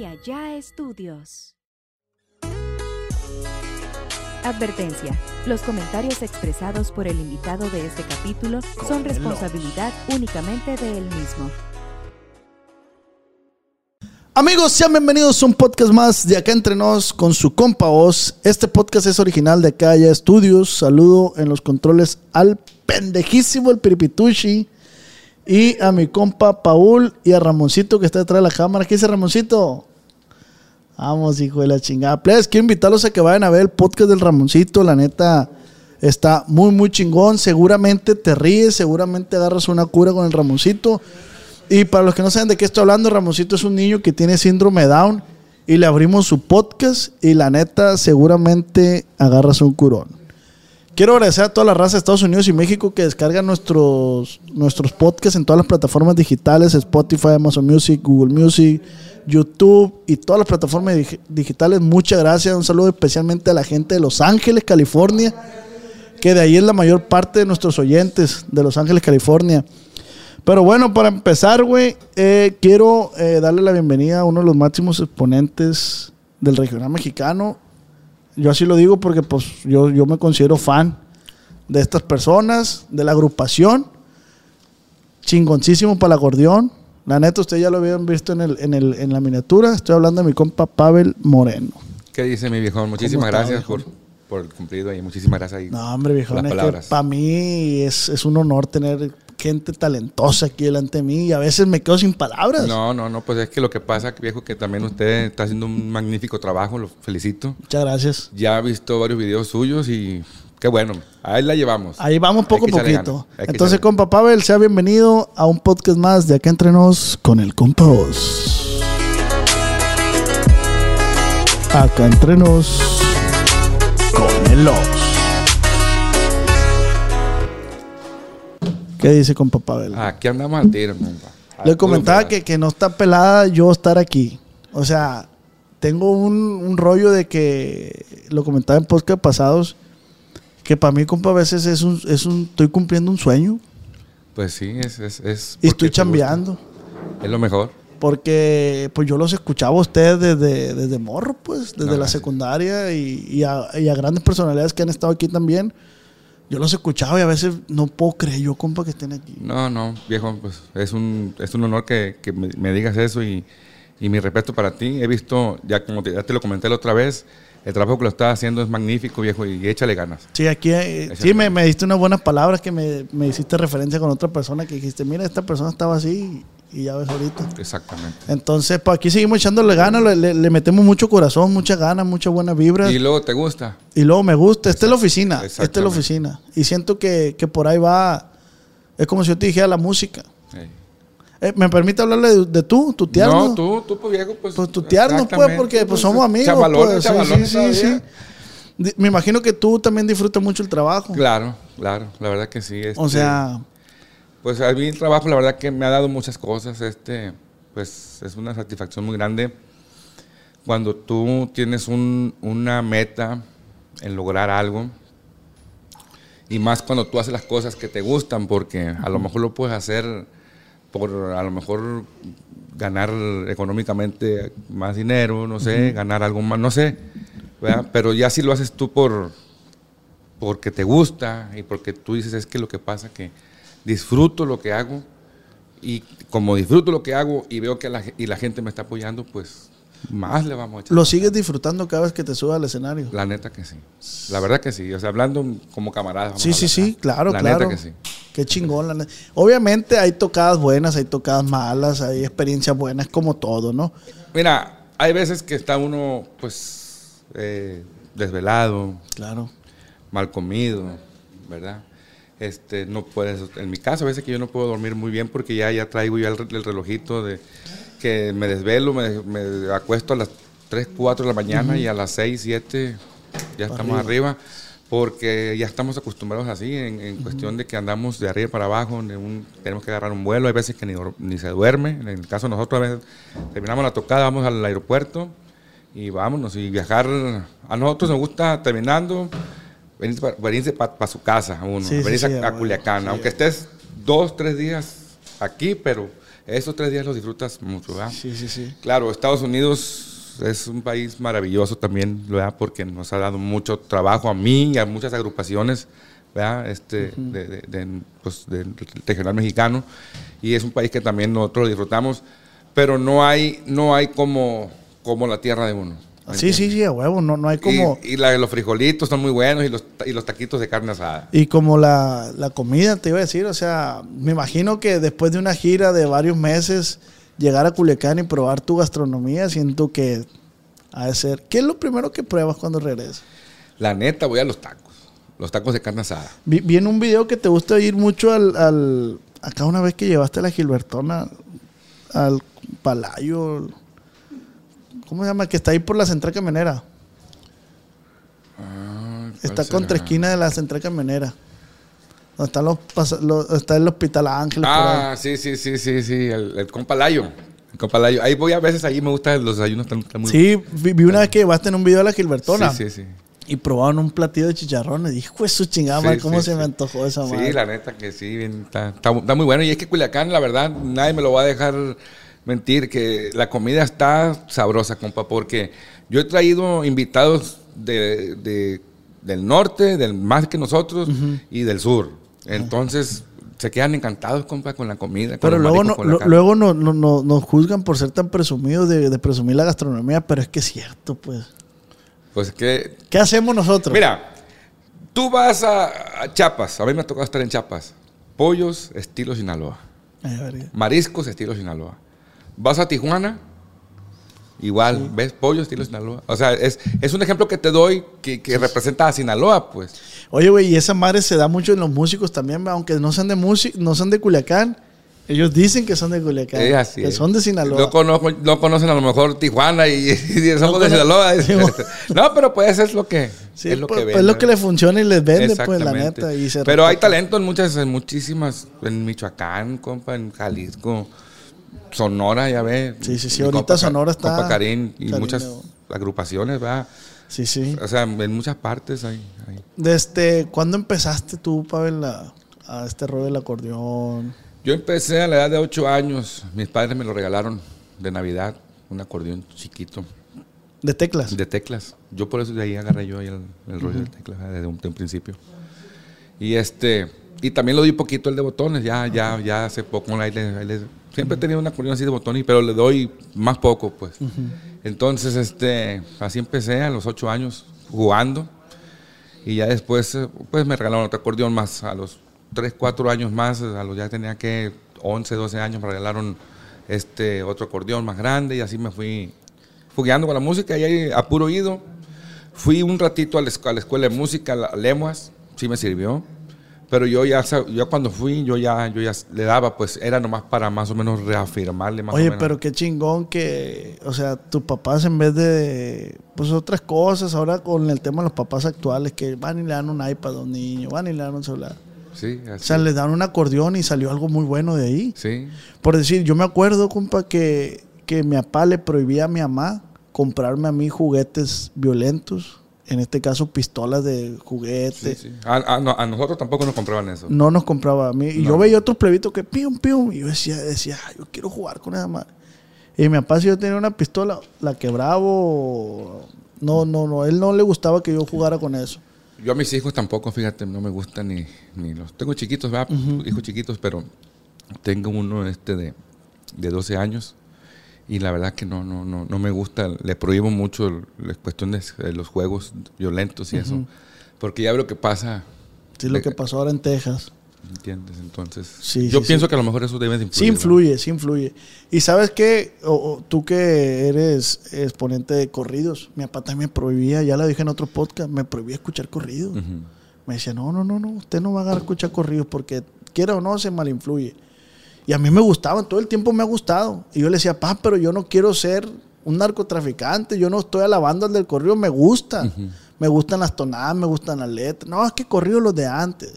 y allá estudios. Advertencia. Los comentarios expresados por el invitado de este capítulo son responsabilidad únicamente de él mismo. Amigos, sean bienvenidos a un podcast más de Acá Entre Nos con su compa Oz. Este podcast es original de Acá Ya Estudios. Saludo en los controles al pendejísimo el Piripitushi y a mi compa Paul y a Ramoncito que está detrás de la cámara. ¿Qué dice Ramoncito? Vamos, hijo de la chingada. Please, quiero invitarlos a que vayan a ver el podcast del Ramoncito. La neta está muy, muy chingón. Seguramente te ríes, seguramente agarras una cura con el Ramoncito. Y para los que no saben de qué estoy hablando, Ramoncito es un niño que tiene síndrome Down y le abrimos su podcast y la neta seguramente agarras un curón. Quiero agradecer a toda la raza de Estados Unidos y México que descargan nuestros, nuestros podcasts en todas las plataformas digitales, Spotify, Amazon Music, Google Music, YouTube y todas las plataformas dig- digitales. Muchas gracias. Un saludo especialmente a la gente de Los Ángeles, California, que de ahí es la mayor parte de nuestros oyentes de Los Ángeles, California. Pero bueno, para empezar, güey, eh, quiero eh, darle la bienvenida a uno de los máximos exponentes del regional mexicano. Yo así lo digo porque pues yo, yo me considero fan de estas personas, de la agrupación. Chingoncísimo para el acordeón. La neta, ustedes ya lo habían visto en, el, en, el, en la miniatura. Estoy hablando de mi compa Pavel Moreno. ¿Qué dice mi viejón? Muchísimas está, gracias viejón? por, por el cumplido y muchísimas gracias. ahí No, hombre, viejo, por las palabras. para mí es, es un honor tener gente talentosa aquí delante de mí y a veces me quedo sin palabras. No, no, no, pues es que lo que pasa, viejo, que también usted está haciendo un magnífico trabajo, lo felicito. Muchas gracias. Ya he visto varios videos suyos y qué bueno, ahí la llevamos. Ahí vamos poco a poquito. Entonces, compa Pavel, sea bienvenido a un podcast más de Acá Entre Nos con el compa Oz. Acá Entre Nos con el Oz. ¿Qué dice compa Pavel? Aquí andamos al tiro, compa. Al Le comentaba que, que no está pelada yo estar aquí. O sea, tengo un, un rollo de que, lo comentaba en podcast pasados, que para mí, compa, a veces es un, es un, estoy cumpliendo un sueño Pues sí, es... es, es y estoy chambeando. Es lo mejor. Porque pues yo los escuchaba a ustedes desde, desde morro, pues, desde No, la secundaria y, y a, y a grandes personalidades que han estado aquí también. Yo los escuchaba y a veces no puedo creer yo, compa, que estén aquí. No, no, viejo, pues es un, es un honor que, que me, me digas eso y, y mi respeto para ti. He visto, ya como te, ya te lo comenté la otra vez, el trabajo que lo estás haciendo es magnífico, viejo, y échale ganas. Sí, aquí eh, sí me, me diste unas buenas palabras que me, me hiciste referencia con otra persona que dijiste, mira, esta persona estaba así y ya ves ahorita. Exactamente. Entonces, pues aquí seguimos echándole ganas, le, metemos mucho corazón, mucha ganas, mucha buena vibra. Y Y, luego te gusta. luego me gusta, esta es la oficina, esta es la oficina. Y siento que, que por ahí va, es como si yo te dijera la música. Eh, ¿Me permite hablarle de, de tú, tutearnos? No, tú, tú, pues viejo, pues. Pues tutearnos, pues, exactamente, porque pues somos amigos. Pues, sí, sí, sí, sí. Me imagino que tú también disfrutas mucho el trabajo. Claro, claro, la verdad que sí. O este, sea, Pues a mí el trabajo, la verdad que me ha dado muchas cosas. Este, pues es una satisfacción muy grande cuando tú tienes un- una meta en lograr algo. Y más cuando tú haces las cosas que te gustan, porque a lo mejor lo puedes hacer por a lo mejor ganar económicamente más dinero, no sé, ganar algo más, no sé. ¿verdad? Pero ya si lo haces tú por porque te gusta y porque tú dices es que lo que pasa que disfruto lo que hago y como disfruto lo que hago y veo que la, y la gente me está apoyando, pues más le vamos a echar. lo sigues disfrutando cada vez que te subas al escenario. La neta que sí. La verdad que sí. O sea, hablando como camaradas. Sí, sí, sí, claro, La claro. neta que sí. Qué chingón. la neta. Obviamente hay tocadas buenas, hay tocadas malas, hay experiencias buenas, como todo, ¿no? Mira, hay veces que está uno, pues, eh, desvelado, Claro. mal comido, ¿verdad? Este, no puedes, en mi caso, a veces que yo no puedo dormir muy bien porque ya, ya traigo ya el, re- el relojito de que me desvelo, me, me acuesto a las 3, 4 de la mañana y a las 6, 7 ya estamos arriba. porque ya estamos acostumbrados así en, en cuestión de que andamos de arriba para abajo, un- tenemos que agarrar un vuelo, hay veces que ni, ni se duerme, en el caso de nosotros a veces terminamos la tocada, vamos al aeropuerto y vámonos y viajar, a nosotros nos gusta terminando, venirse para su casa, uno, Sí, venirse sí, a, a Culiacán, aunque estés dos, tres días aquí, pero esos tres días los disfrutas mucho, ¿verdad? Sí, sí, sí. Claro, Estados Unidos es un país maravilloso también, ¿verdad? Porque nos ha dado mucho trabajo a mí y a muchas agrupaciones, ¿verdad? Este, de, de- de, pues, del regional mexicano. Y es un país que también nosotros disfrutamos, pero no hay, no hay como, como la tierra de uno. ¿Me Sí, sí, sí, a huevo. No, no hay como. Y, y la- los frijolitos son muy buenos y los, y los taquitos de carne asada. Y como la, la comida, te iba a decir, o sea, me imagino que después de una gira de varios meses, llegar a Culiacán y probar tu gastronomía, siento que ha de ser. ¿Qué es lo primero que pruebas cuando regresas? La neta, voy a los tacos. Los tacos de carne asada. Vi, vi en un video que te gusta ir mucho al, al- Acá una vez que llevaste a la Gilbertona al Palayo. ¿Cómo se llama? Que está ahí por la central camionera. ¿cuál Está será? contra esquina de la central camionera. Donde están los, pasa- los- está el Hospital Ángeles. Ah, sí, sí, sí, sí, sí, el, el compalayo. El compalayo. Ahí voy a veces, ahí me gustan los desayunos, están, están muy Sí, vi, vi una vez que llevaste en un video a la Gilbertona Sí, sí, sí. y probaban un platillo de chicharrones. Dijo, su chingada, Sí, madre, ¿cómo sí, se sí. me antojó esa madre? Sí, la neta que sí, bien, está, está- está muy bueno. Y es que Culiacán, la verdad, nadie me lo va a dejar mentir, que la comida está sabrosa, compa, porque yo he traído invitados de, de- del norte, del más que nosotros, y del sur. Entonces, se quedan encantados, compa, con la comida. con Pero los luego, no, con la lo- luego no, no- no- nos juzgan por ser tan presumidos de, de presumir la gastronomía, pero es que es cierto, pues. Pues que ¿Qué hacemos nosotros? Mira, tú vas a, a Chiapas, a mí me ha tocado estar en Chiapas. Pollos estilo Sinaloa, mariscos estilo Sinaloa. Vas a Tijuana, igual, ves pollo estilo Sinaloa. O sea, es, es un ejemplo que te doy que, que representa a Sinaloa, pues. Oye, güey, y esa madre se da mucho en los músicos también, aunque no sean de música, no son de Culiacán. Ellos dicen que son de Culiacán. Es así que es. son de Sinaloa. No, conozco- no conocen a lo mejor Tijuana y, y somos No de Sinaloa. no, pero pues es lo que, Sí, es lo pues, que pues, ven, es lo que le funciona y les vende, pues, la neta. Y se Pero hay talento en muchas, en muchísimas, en Michoacán, compa, en Jalisco, Sonora, ya ve. Sí, sí, sí, ahorita Sonora está- Compa Karim y muchas agrupaciones, ¿verdad? Sí, sí. O sea, en muchas partes hay. hay. Desde, ¿cuándo empezaste tú, Pavel, a, a este rollo del acordeón? Yo empecé a la edad de 8 años. Mis padres me lo regalaron de Navidad, un acordeón chiquito ¿De teclas? de teclas. Yo por eso de ahí agarré yo ahí el, el rollo de teclas desde un, de un principio. Y este y también lo di poquito el de botones, ya ya ya hace poco ahí le- ahí le- siempre he tenido un acordeón así de botones, pero le doy más poco, pues. Entonces, este, así empecé a los 8 años jugando y ya después eh, pues me regalaron otro acordeón más a los 3, 4 años más, a los ya tenía que 11, 12 años me regalaron este otro acordeón más grande y así me fui fugueando con la música y ahí a puro oído. Fui un ratito a la, a la escuela de música, a Lemuas, sí me sirvió. Pero yo ya, yo cuando fui, yo ya, yo ya le daba, pues era nomás para más o menos reafirmarle más o Oye, menos. pero qué chingón que, o sea, tus papás en vez de, pues otras cosas, ahora con el tema de los papás actuales, que van y le dan un iPad a un niño, van y le dan un celular. Sí, O sea, les dan un acordeón y salió algo muy bueno de ahí. Sí, Por decir, yo me acuerdo, compa, que, que mi papá le prohibía a mi mamá comprarme a mí juguetes violentos. En este caso, pistolas de juguete. sí, sí. A, a- no, a nosotros tampoco nos compraban eso. No nos compraba a mí. Y yo veía otros plebitos que pium, pium. Y yo decía, decía, "Ay, yo quiero jugar con esa madre. Y mi papá, si yo tenía una pistola, la quebraba. No, no, no. Él no le gustaba que yo jugara con eso. Yo a mis hijos tampoco, fíjate, no me gustan ni, ni los... Tengo chiquitos, ¿verdad? Hijos chiquitos, pero tengo uno este de, de 12 años y la verdad que no, no, no, no me gusta. Le prohíbo mucho la cuestión de, los juegos violentos y eso. Porque ya veo lo que pasa, Sí, lo que pasó ahora en Texas. ¿entiendes? Entonces, Sí, yo sí, pienso que a lo mejor eso debe de influir. Sí ¿no? influye, sí influye. Y sabes qué, O- o tú que eres exponente de corridos, mi papá también me prohibía, ya lo dije en otro podcast, me prohibía escuchar corridos. Me decía, no, no, no, no, usted no va a escuchar corridos porque quiera o no se malinfluye. Y a mí me gustaban, todo el tiempo me ha gustado. Y yo le decía, pa, pero yo no quiero ser un narcotraficante, yo no estoy alabando al del corrido, me gustan. Me gustan las tonadas, me gustan las letras. No, es que corridos los de antes.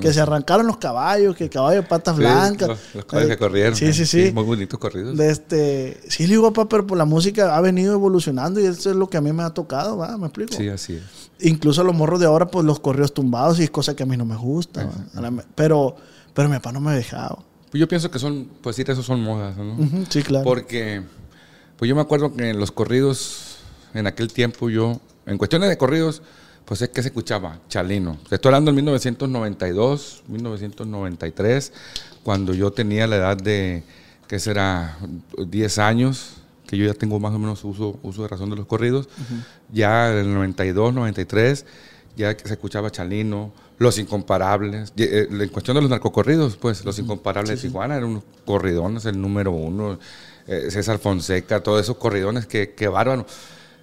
Que se arrancaron los caballos, que caballo de patas Sí, blancas. Los, los caballos Eh, que corrieron. Sí, sí, sí. Muy bonitos corridos. De este, sí, le digo, papá, pero pues la música ha venido evolucionando y eso es lo que a mí me ha tocado, ¿va? ¿Me explico? Sí, así es. Incluso los morros de ahora, pues los corridos tumbados y es cosa que a mí no me gusta. Pero, pero mi papá no me dejaba. Pues yo pienso que son, pues sí, esos son modas, ¿no? Ujú, Sí, claro. Porque, pues yo me acuerdo que en los corridos, en aquel tiempo yo, en cuestiones de corridos, pues es que se escuchaba Chalino. Estoy hablando en 1992, 1993, cuando yo tenía la edad de, ¿qué será? 10 años, que yo ya tengo más o menos uso, uso de razón de los corridos. Ya en el 92, 93, ya que se escuchaba Chalino, Los Incomparables. Y, eh, En cuestión de los narcocorridos, pues Los Incomparables de Tijuana eran unos corridones, el número uno. eh, César Fonseca, todos esos corridones, que, que bárbaro.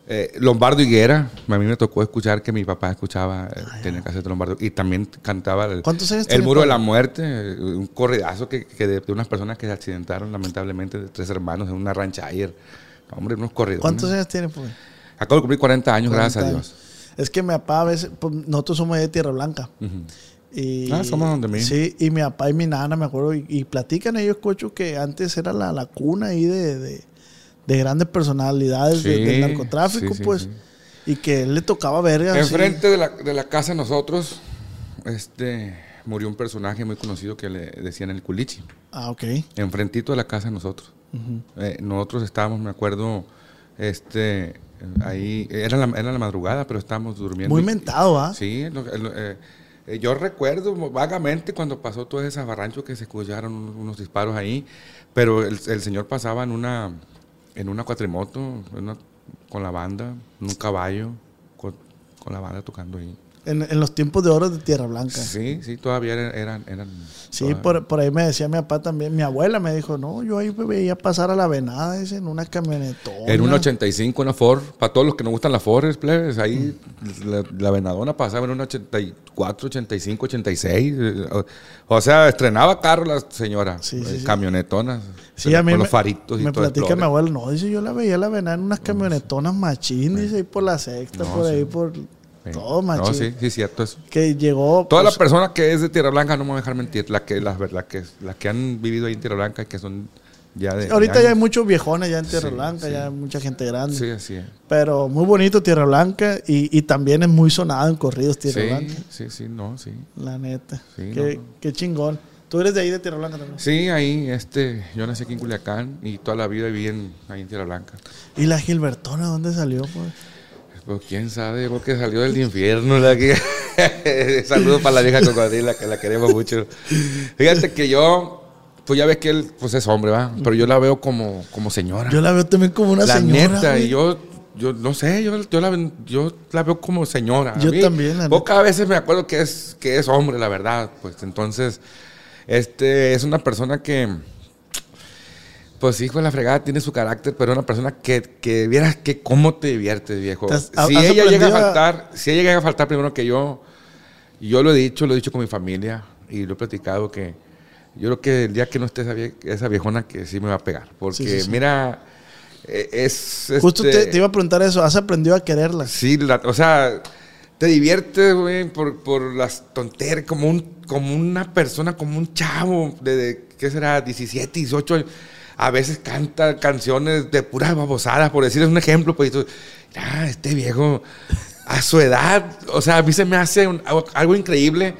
Eh, Lombardo Higuera, a mí me tocó escuchar que mi papá escuchaba, eh, tenía cassette de Lombardo, y también cantaba el, ¿Cuántos años el tiene Muro de la Muerte, un corridazo que, que de, de unas personas que se accidentaron lamentablemente, de tres hermanos en una rancha ayer. Hombre, unos corridones. ¿Cuántos años tiene, pues? Acabo de cumplir 40 años, gracias a 40 Dios. Es que mi papá a veces, pues, nosotros somos de Tierra Blanca. Y, Ah, somos donde mismo. Sí, y mi papá y mi nana, me acuerdo, y, y platican ellos, cocho, que antes era la, la cuna ahí de, de, de grandes personalidades de- del narcotráfico, sí, pues. sí. Y que él le tocaba verga. Enfrente de la, de la casa de nosotros, este, murió un personaje muy conocido que le decían el culichi. Ah, ok. Enfrentito de la casa de nosotros. Eh, nosotros estábamos, me acuerdo, este, ahí, era la, era la madrugada, pero estábamos durmiendo. Muy mentado, ¿ah? Sí, lo- eh, eh, yo recuerdo vagamente cuando pasó todo ese barrancho que se escucharon unos, unos disparos ahí, pero el, el señor pasaba en una, en una cuatrimoto, en una- con la banda, en un caballo, con, con la banda tocando ahí. En, en los tiempos de oro de Tierra Blanca. Sí, sí, todavía eran... eran, Sí, todavía- por, por ahí me decía mi papá también. Mi abuela me dijo, no, yo ahí veía pasar a la venada dice, en una camionetona. En un 85, una Ford, para todos los que nos gustan las Ford, plebes, ahí Mm. la, la venadona pasaba en un 84, 85, 86. eh, O, o sea, estrenaba carro la señora, Sí, sí, eh, camionetonas, Sí, a mí con me, los faritos y me todo platica mi abuelo, no, dice, yo la veía la venada en unas camionetonas machín, dice, ahí por la sexta, No, por ahí, por Sí. todo machín. No, sí, sí, cierto eso. Que llegó... Toda pues, la persona que es de Tierra Blanca, no me voy a dejar mentir, la que, las, las, que, que han vivido ahí en Tierra Blanca y que son ya de... ahorita de ya hay muchos viejones ya en Tierra Sí, Blanca, sí. ya hay mucha gente grande. Sí, así es. Pero muy bonito Tierra Blanca y, y también es muy sonado en corridos Tierra Blanca. sí, sí, no, sí. La neta. Sí, qué, no. qué chingón. Tú eres de ahí de Tierra Blanca también. Sí, ahí, este, yo nací aquí en Culiacán y toda la vida viví en, ahí en Tierra Blanca. ¿Y la Gilbertona dónde salió? Pues? Pues quién sabe, yo creo que salió del infierno. La que... Saludos para la vieja cocodrila, que la queremos mucho. Fíjate que yo, pues ya ves que él pues es hombre, ¿va? Pero yo la veo como, como señora. Yo la veo también como una la señora. neta, güey. y yo, yo no sé, yo, yo, la, yo la veo como señora. Yo mí, también, la Pocas veces me acuerdo que es, que es hombre, la verdad. Pues entonces, este es una persona que, pues hijo de la fregada, tiene su carácter, pero es una persona que, que vieras que cómo te diviertes, viejo. ¿Te has- si has ella llega a faltar, si ella llega a faltar primero que yo, yo lo he dicho, lo he dicho con mi familia y lo he platicado que yo creo que el día que no esté esa, vie- esa viejona que sí me va a pegar. Porque Sí, sí, sí. mira, eh, es... Justo este, te, te iba a preguntar eso. ¿Has aprendido a quererla? Sí, la- o sea, te diviertes, güey, por, por las tonterías, como, un, como una persona, como un chavo de, de, ¿qué será? 17, 18 años. A veces canta canciones de puras babosadas, por decirles un ejemplo, pues, y tú, "Ah, este viejo, a su edad, o sea, a mí se me hace un- algo, algo increíble,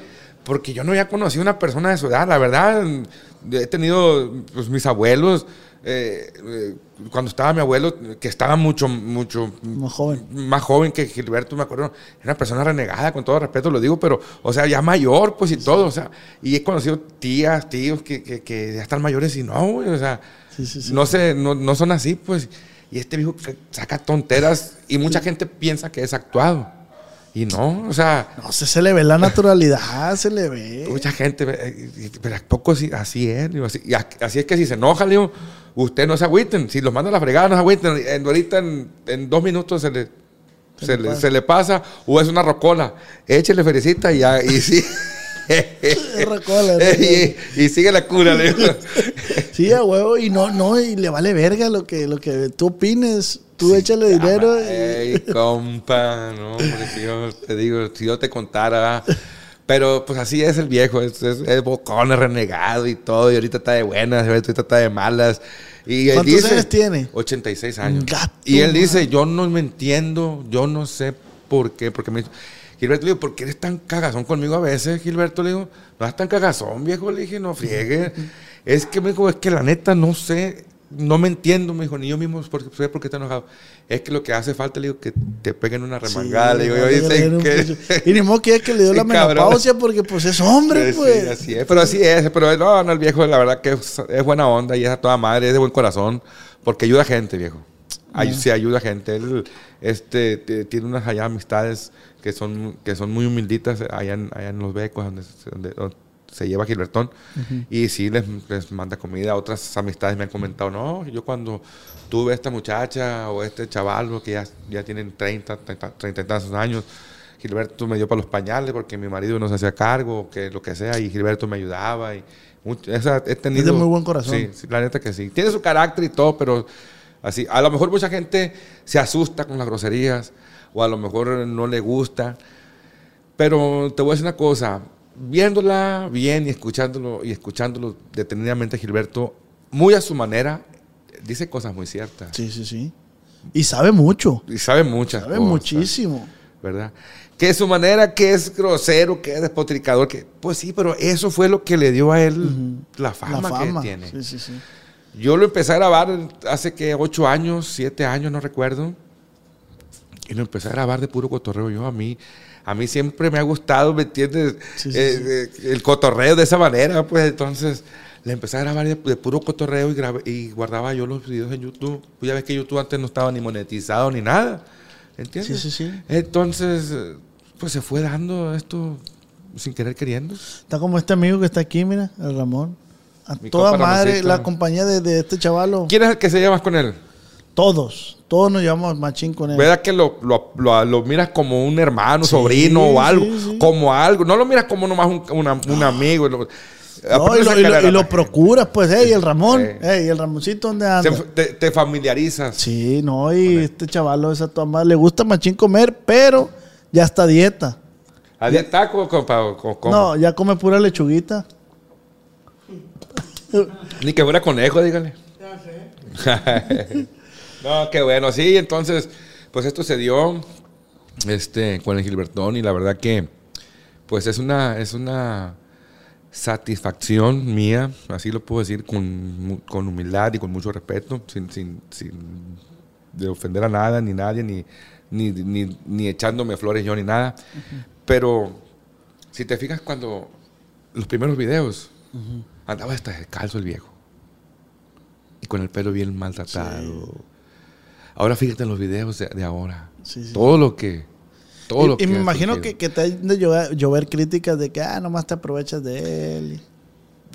porque yo no había conocido una persona de su edad, la verdad, he tenido, pues, mis abuelos, eh, eh, cuando estaba mi abuelo, que estaba mucho, mucho Más joven. más joven que Gilberto, me acuerdo, era una persona renegada, con todo respeto lo digo, pero, o sea, ya mayor, pues y todo, o sea, y he conocido tías, tíos que, que, que ya están mayores y no, o sea, Sí, sí, sí. no, se, no, no son así, pues, y este viejo saca tonteras y mucha gente piensa que es actuado, y no, o sea, No sé, se le ve la naturalidad, se le ve. mucha gente, pero ¿a poco así, así es? Digo, así, y así es que si se enoja, digo, usted no se agüiten, si los manda a la fregada, no se agüiten, en, ahorita en, en dos minutos se le, Se se, le pasa. se le pasa, o es una rocola, échele felicita y ya, y sí. Y, y sigue la cura, le digo. Sí, a huevo, y no, no, y le vale verga lo que, lo que tú opines. Tú échale dinero. y- Ey, compa, no, hombre, si yo te digo, si yo te contara. Pero pues así es el viejo, es, es, es bocón, es renegado y todo, y ahorita está de buenas, y ahorita está de malas. Y él ¿Cuántos dice, años tiene? 86 años. Gato, y él dice, yo no me entiendo, yo no sé por qué, porque me dice, Gilberto, le digo, ¿por qué eres tan cagazón conmigo a veces, Gilberto? Le digo, no eres tan cagazón, viejo, le dije, no friegue. Es que me dijo, es que la neta no sé, no me entiendo, me dijo, ni yo mismo por, sé por qué está enojado. Es que lo que hace falta, le digo, que te peguen una remangada. le digo, yo vale, dice un que... Y ni modo que es que le dio la Sí, cabrón. menopausia porque pues es hombre, Sí, pues. sí, así es, pero así es. Pero no, no, el viejo, la verdad que es, es buena onda y es a toda madre, es de buen corazón, porque ayuda a gente, viejo. Ay, Sí, ayuda gente. Él este, te- tiene unas allá amistades que son, que son muy humilditas allá en, allá en Los Becos, donde, se- donde- donde se lleva Gilbertón. Y sí, les, les manda comida. Otras amistades me han comentado, no, yo cuando tuve esta muchacha o este chaval que ya, ya tienen 30, 30, 30 y tantos años, Gilberto me dio para los pañales porque mi marido no se hacía cargo, que lo que sea, y Gilberto me ayudaba. Y mucho- esa- he tenido, Es de muy buen corazón. Sí, sí, la neta que sí. Tiene su carácter y todo, pero así. A lo mejor mucha gente se asusta con las groserías, o a lo mejor no le gusta. Pero te voy a decir una cosa, viéndola bien y escuchándolo y escuchándolo detenidamente Gilberto, muy a su manera, dice cosas muy ciertas. Sí, sí, sí. Y sabe mucho. Y sabe muchas Sabe cosas. muchísimo. ¿verdad? Que su manera, que es grosero, que es despotricador, que pues sí, pero eso fue lo que le dio a él la, fama la fama. que tiene. Sí, sí, sí. Yo lo empecé a grabar hace que ocho años, siete años, no recuerdo. Y lo empecé a grabar de puro cotorreo. Yo a mí, a mí siempre me ha gustado, ¿me entiendes? Sí, sí, Eh, eh, el cotorreo de esa manera, pues entonces le empecé a grabar de, de puro cotorreo y, grabé- y guardaba yo los videos en YouTube. Pues ya ves que YouTube antes no estaba ni monetizado ni nada. ¿Entiendes? Sí, sí, sí. Entonces, pues se fue dando esto sin querer queriendo. Está como este amigo que está aquí, mira, el Ramón. A Mi toda madre, la compañía de, de este chavalo. ¿Quién es el que se lleva más con él? Todos. Todos nos llevamos machín con él. ¿Verdad que lo, lo, lo- lo miras como un hermano, Sí, sobrino o algo? sí, sí. Como algo. No lo miras como nomás un, una- un amigo. No, y, lo, y y procuras, pues, hey, el Ramón, hey, el Ramoncito, ¿dónde anda? Te, te- te familiarizas. Sí, no, y este chavalo es a toda madre. Le gusta machín comer, pero ya está a dieta. ¿A compa, o? No, ya come pura lechuguita. Ni que fuera conejo, dígale. no, qué bueno. Sí, entonces, pues esto se dio este, con el Gilbertón y la verdad que, pues es una, es una satisfacción mía, así lo puedo decir con, con humildad y con mucho respeto, sin, sin, sin de ofender a nada, ni nadie, ni, ni, ni, ni echándome flores yo, ni nada. Pero si te fijas cuando los primeros videos, andaba hasta descalzo el viejo. Y con el pelo bien maltratado. Ahora fíjate en los videos de, de ahora. Sí, sí. Todo lo que... Todo y lo y me imagino que, que te de llover, llover críticas de que, ah, nomás te aprovechas de él.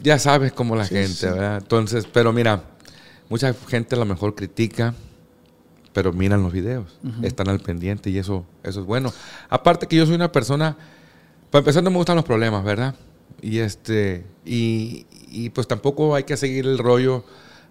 Ya sabes cómo la gente. ¿verdad? Entonces, pero mira, mucha gente a lo mejor critica, pero miran los videos, están al pendiente y eso, eso es bueno. Aparte que yo soy una persona, para empezar no me gustan los problemas, ¿verdad? Y este, y, y pues tampoco hay que seguir el rollo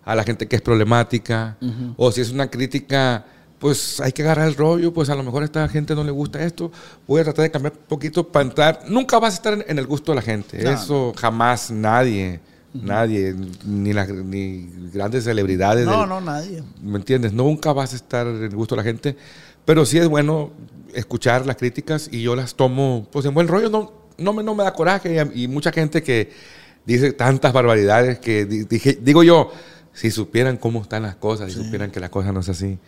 a la gente que es problemática, o si es una crítica, pues hay que agarrar el rollo, pues a lo mejor a esta gente no le gusta esto, voy a tratar de cambiar un poquito para entrar. Nunca vas a estar en, en el gusto de la gente, No. eso jamás nadie, nadie, ni, las ni grandes celebridades. No, del- no, nadie. ¿Me entiendes? Nunca vas a estar en el gusto de la gente, pero sí es bueno escuchar las críticas y yo las tomo pues en buen rollo, no, no, me, no me da coraje y, y mucha gente que dice tantas barbaridades que di- dije, digo yo, si supieran cómo están las cosas, si supieran que la cosa no es así,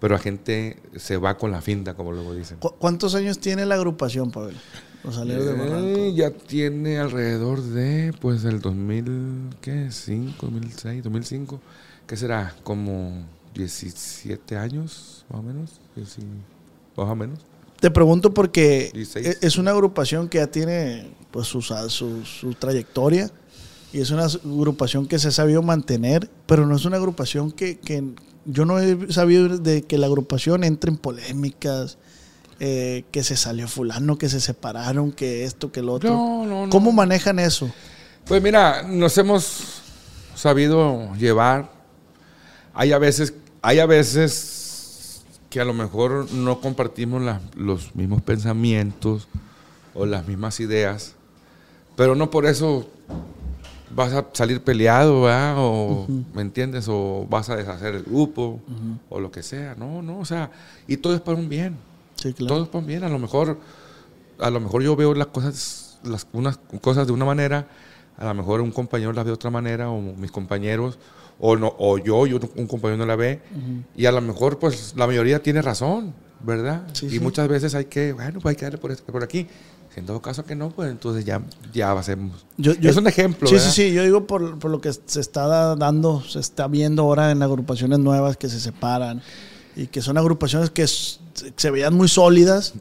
pero la gente se va con la finta, como luego dicen. ¿Cu- ¿Cuántos años tiene la agrupación, Pavel? Los aleros de Barranco. Eh, ya tiene alrededor de, pues, el 2000, ¿qué? 5, 2006, 2005. ¿Qué será? Como 17 años, más o menos. 10 más o menos. Te pregunto porque 16. e- es una agrupación que ya tiene pues su, su, su trayectoria y es una agrupación que se ha sabido mantener, pero no es una agrupación que, que yo no he sabido de que la agrupación entre en polémicas, eh, que se salió fulano, que se separaron, que esto, que lo otro. No, no, no. ¿Cómo manejan eso? Pues mira, nos hemos sabido llevar. Hay a veces, hay a veces que a lo mejor no compartimos la- los mismos pensamientos o las mismas ideas, pero no por eso vas a salir peleado, ¿verdad? O, ¿me entiendes? O vas a deshacer el grupo, o lo que sea. No, no, o sea, y todo es para un bien. Sí, claro. Todo es para un bien. A lo mejor, a lo mejor yo veo las cosas, las, unas cosas de una manera, a lo mejor un compañero la ve de otra manera, o mis compañeros, o, no, o yo, yo, un compañero no la ve, y a lo mejor pues la mayoría tiene razón, ¿verdad? Sí, y sí. muchas veces hay que, bueno, pues hay que darle por, este- por aquí. Si en todo caso que no, pues entonces ya, ya hacemos. Yo- yo- es un ejemplo, Sí, ¿verdad? sí, sí. Yo digo por, por lo que se está da- dando, se está viendo ahora en agrupaciones nuevas que se separan y que son agrupaciones que se veían muy sólidas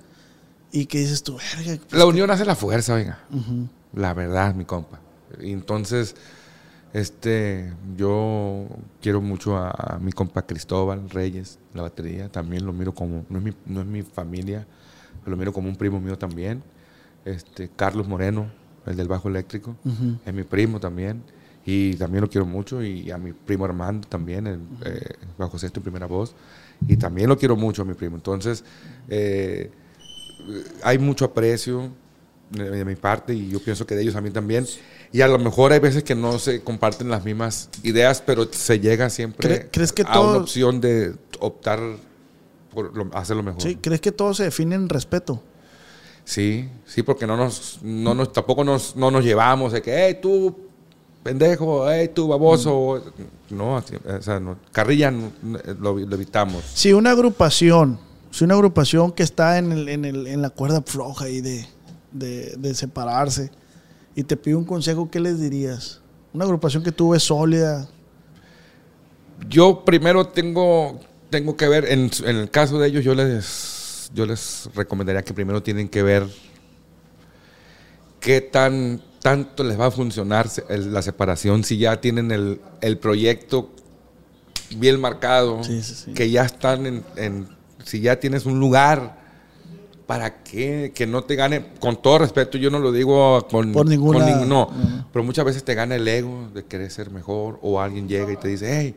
y que dices tú, verga. La unión hace la fuerza. Ujú. La verdad, mi compa. Y entonces, este, yo quiero mucho a, a mi compa Cristóbal Reyes, la batería. También lo miro como, no es mi, no es mi familia, lo miro como un primo mío también. Este, Carlos Moreno, el del bajo eléctrico, es mi primo también. Y también lo quiero mucho. Y a mi primo Armando también, el eh, bajo sexto y primera voz. Y también lo quiero mucho a mi primo. Entonces, eh, hay mucho aprecio de, de mi parte y yo pienso que de ellos a mí también. Y a lo mejor hay veces que no se comparten las mismas ideas, pero se llega siempre ¿Cre- crees que a todo- una opción de optar por lo- hacer lo mejor. Sí, ¿crees que todo se define en respeto? Sí, sí, porque no nos, no nos, tampoco nos, no nos llevamos de que, hey, tú, pendejo, hey, tú, baboso. No, o sea, no, carrilla no, lo, lo evitamos. Si una agrupación, si una agrupación que está en, el- en, el- en la cuerda floja y de, de, de separarse y te pide un consejo, ¿qué les dirías? Una agrupación que tú ves sólida. Yo primero tengo, tengo que ver, en, en el caso de ellos, yo les, yo les recomendaría que primero tienen que ver qué tan tanto les va a funcionar la separación, si ya tienen el, el proyecto bien marcado, Sí, sí, sí. que ya están en, en- si ya tienes un lugar, ¿para qué? Que no te gane, con todo respeto, yo no lo digo con, Por ninguna- con no. pero muchas veces te gana el ego de querer ser mejor, o alguien llega y te dice, hey,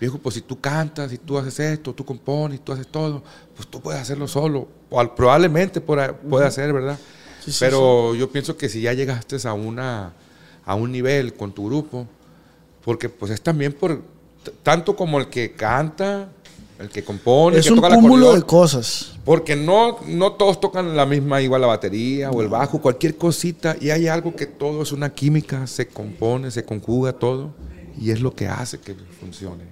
viejo, pues si tú cantas, si tú haces esto, tú compones, tú haces todo, pues tú puedes hacerlo solo, o al- probablemente puede hacer, ¿verdad? Sí, sí, Pero yo pienso que si ya llegaste a una a un nivel con tu grupo, porque pues es también por tanto como el que canta, el que compone, el es que un toca el cúmulo de cosas. porque no, no todos tocan la misma, igual la batería o el bajo, cualquier cosita, y hay algo que todo es una química, se compone, se conjuga todo, y es lo que hace que funcione,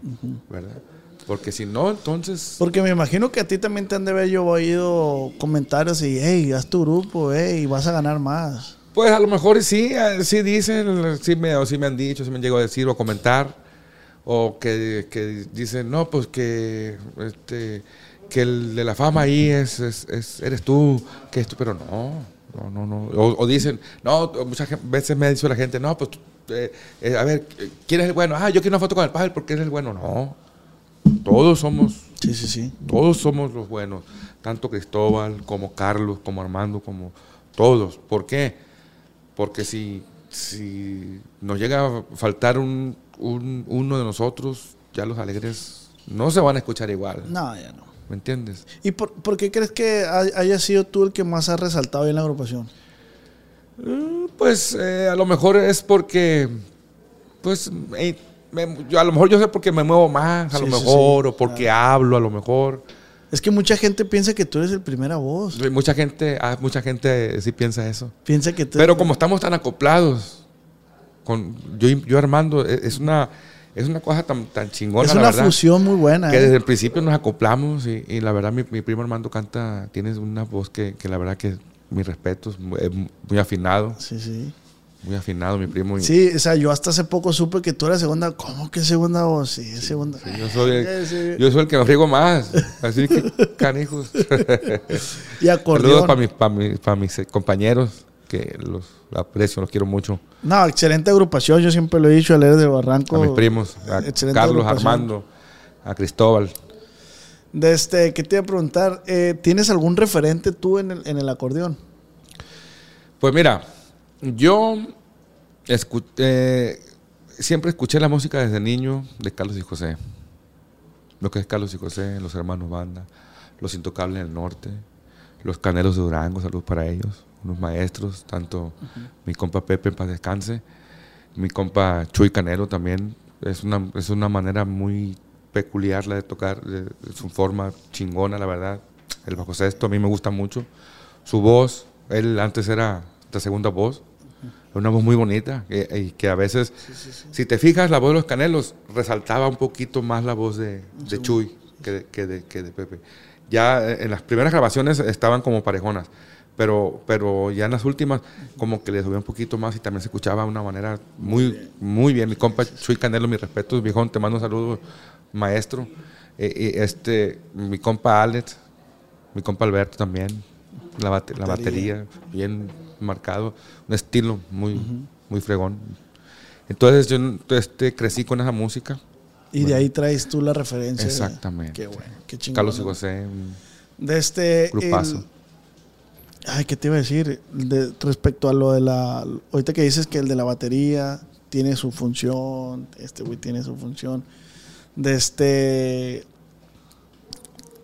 ¿verdad? Porque si no, entonces... Porque me imagino que a ti también te han de haber yo oído comentarios y, hey, haz tu grupo, hey, vas a ganar más. Pues a lo mejor sí, eh, sí dicen, sí me, o sí me han dicho, sí me han llegado a decir o a comentar, o que, que dicen, no, pues que, este, que el de la fama ahí es, es- es- eres tú, que es tú, pero no, no, no, no. O, o dicen, no, muchas veces me ha dicho la gente, no, pues, eh, eh, a ver, ¿quién es el bueno? Ah, yo quiero una foto con el padre porque es el bueno. No, todos somos Sí, sí, sí. todos somos los buenos, tanto Cristóbal como Carlos, como Armando, como todos. ¿Por qué? Porque si, si nos llega a faltar un, un- uno de nosotros, ya los alegres no se van a escuchar igual. No, ya no. ¿Me entiendes? ¿Y por, por qué crees que hay- haya sido tú el que más ha resaltado en la agrupación? Mm, Pues eh, a lo mejor es porque, pues, eh, me- yo- a lo mejor yo sé porque me muevo más, a Sí, lo mejor, sí, o porque hablo, a lo mejor. Es que mucha gente piensa que tú eres el primera voz. Mucha gente, ah, mucha gente sí piensa eso. Piensa que tú Pero como estamos tan acoplados, con yo, yo Armando, e- es una, es una cosa tan, tan chingona, es la una verdad, fusión muy buena. que ¿eh? desde el principio nos acoplamos y, y la verdad mi, mi primo Armando canta, tiene una voz que, que la verdad que mi respeto, es muy, muy afinado, Sí, sí. muy afinado mi primo. Sí, o sea, yo hasta hace poco supe que tú eras segunda. ¿Cómo que segunda voz? Sí, es segunda. Sí, yo, soy el, Sí, sí. yo soy el que me friego más, así que canijos. Y Saludos acordeón. para mis, para mis, para mis eh, compañeros, que los aprecio, los quiero mucho. No, excelente agrupación. Yo siempre lo he dicho, Alegres de Barranco. A mis primos, a Excelente Carlos. Armando, a Cristóbal. De este, ¿qué te iba a preguntar? Eh, ¿Tienes algún referente tú en el, en el acordeón? Pues mira, yo escu- eh, siempre escuché la música desde niño de Carlos y José. Lo que es Carlos y José, los hermanos Banda, los Intocables del Norte, los Canelos de Durango, saludos para ellos, unos maestros, tanto mi compa Pepe en paz descanse, mi compa Chuy Canelo también, es una, es una manera muy peculiar la de tocar, de su forma chingona, la verdad. El bajo sexto a mí me gusta mucho. Su voz, él antes era la segunda voz, una voz muy bonita y que a veces, si te fijas, la voz de los Canelos resaltaba un poquito más la voz de, de Chuy que de, que, de, que de Pepe. Ya eh, en las primeras grabaciones estaban como parejonas, pero, pero ya en las últimas como que le subía un poquito más y también se escuchaba de una manera muy, muy bien. Mi compa Chuy Canelo, mi respeto, viejón, te mando un saludo, maestro. Eh, este, mi compa Alex, mi compa Alberto también, la, la batería bien marcado, un estilo muy, muy fregón. Entonces yo este, crecí con esa música. Y de ahí traes tú la referencia. Exactamente. qué bueno, qué chingón. Carlos y José. De este. Grupazo. Ay, ¿qué te iba a decir? De, respecto a lo de la. Ahorita que dices que el de la batería tiene su función, este güey tiene su función. De este.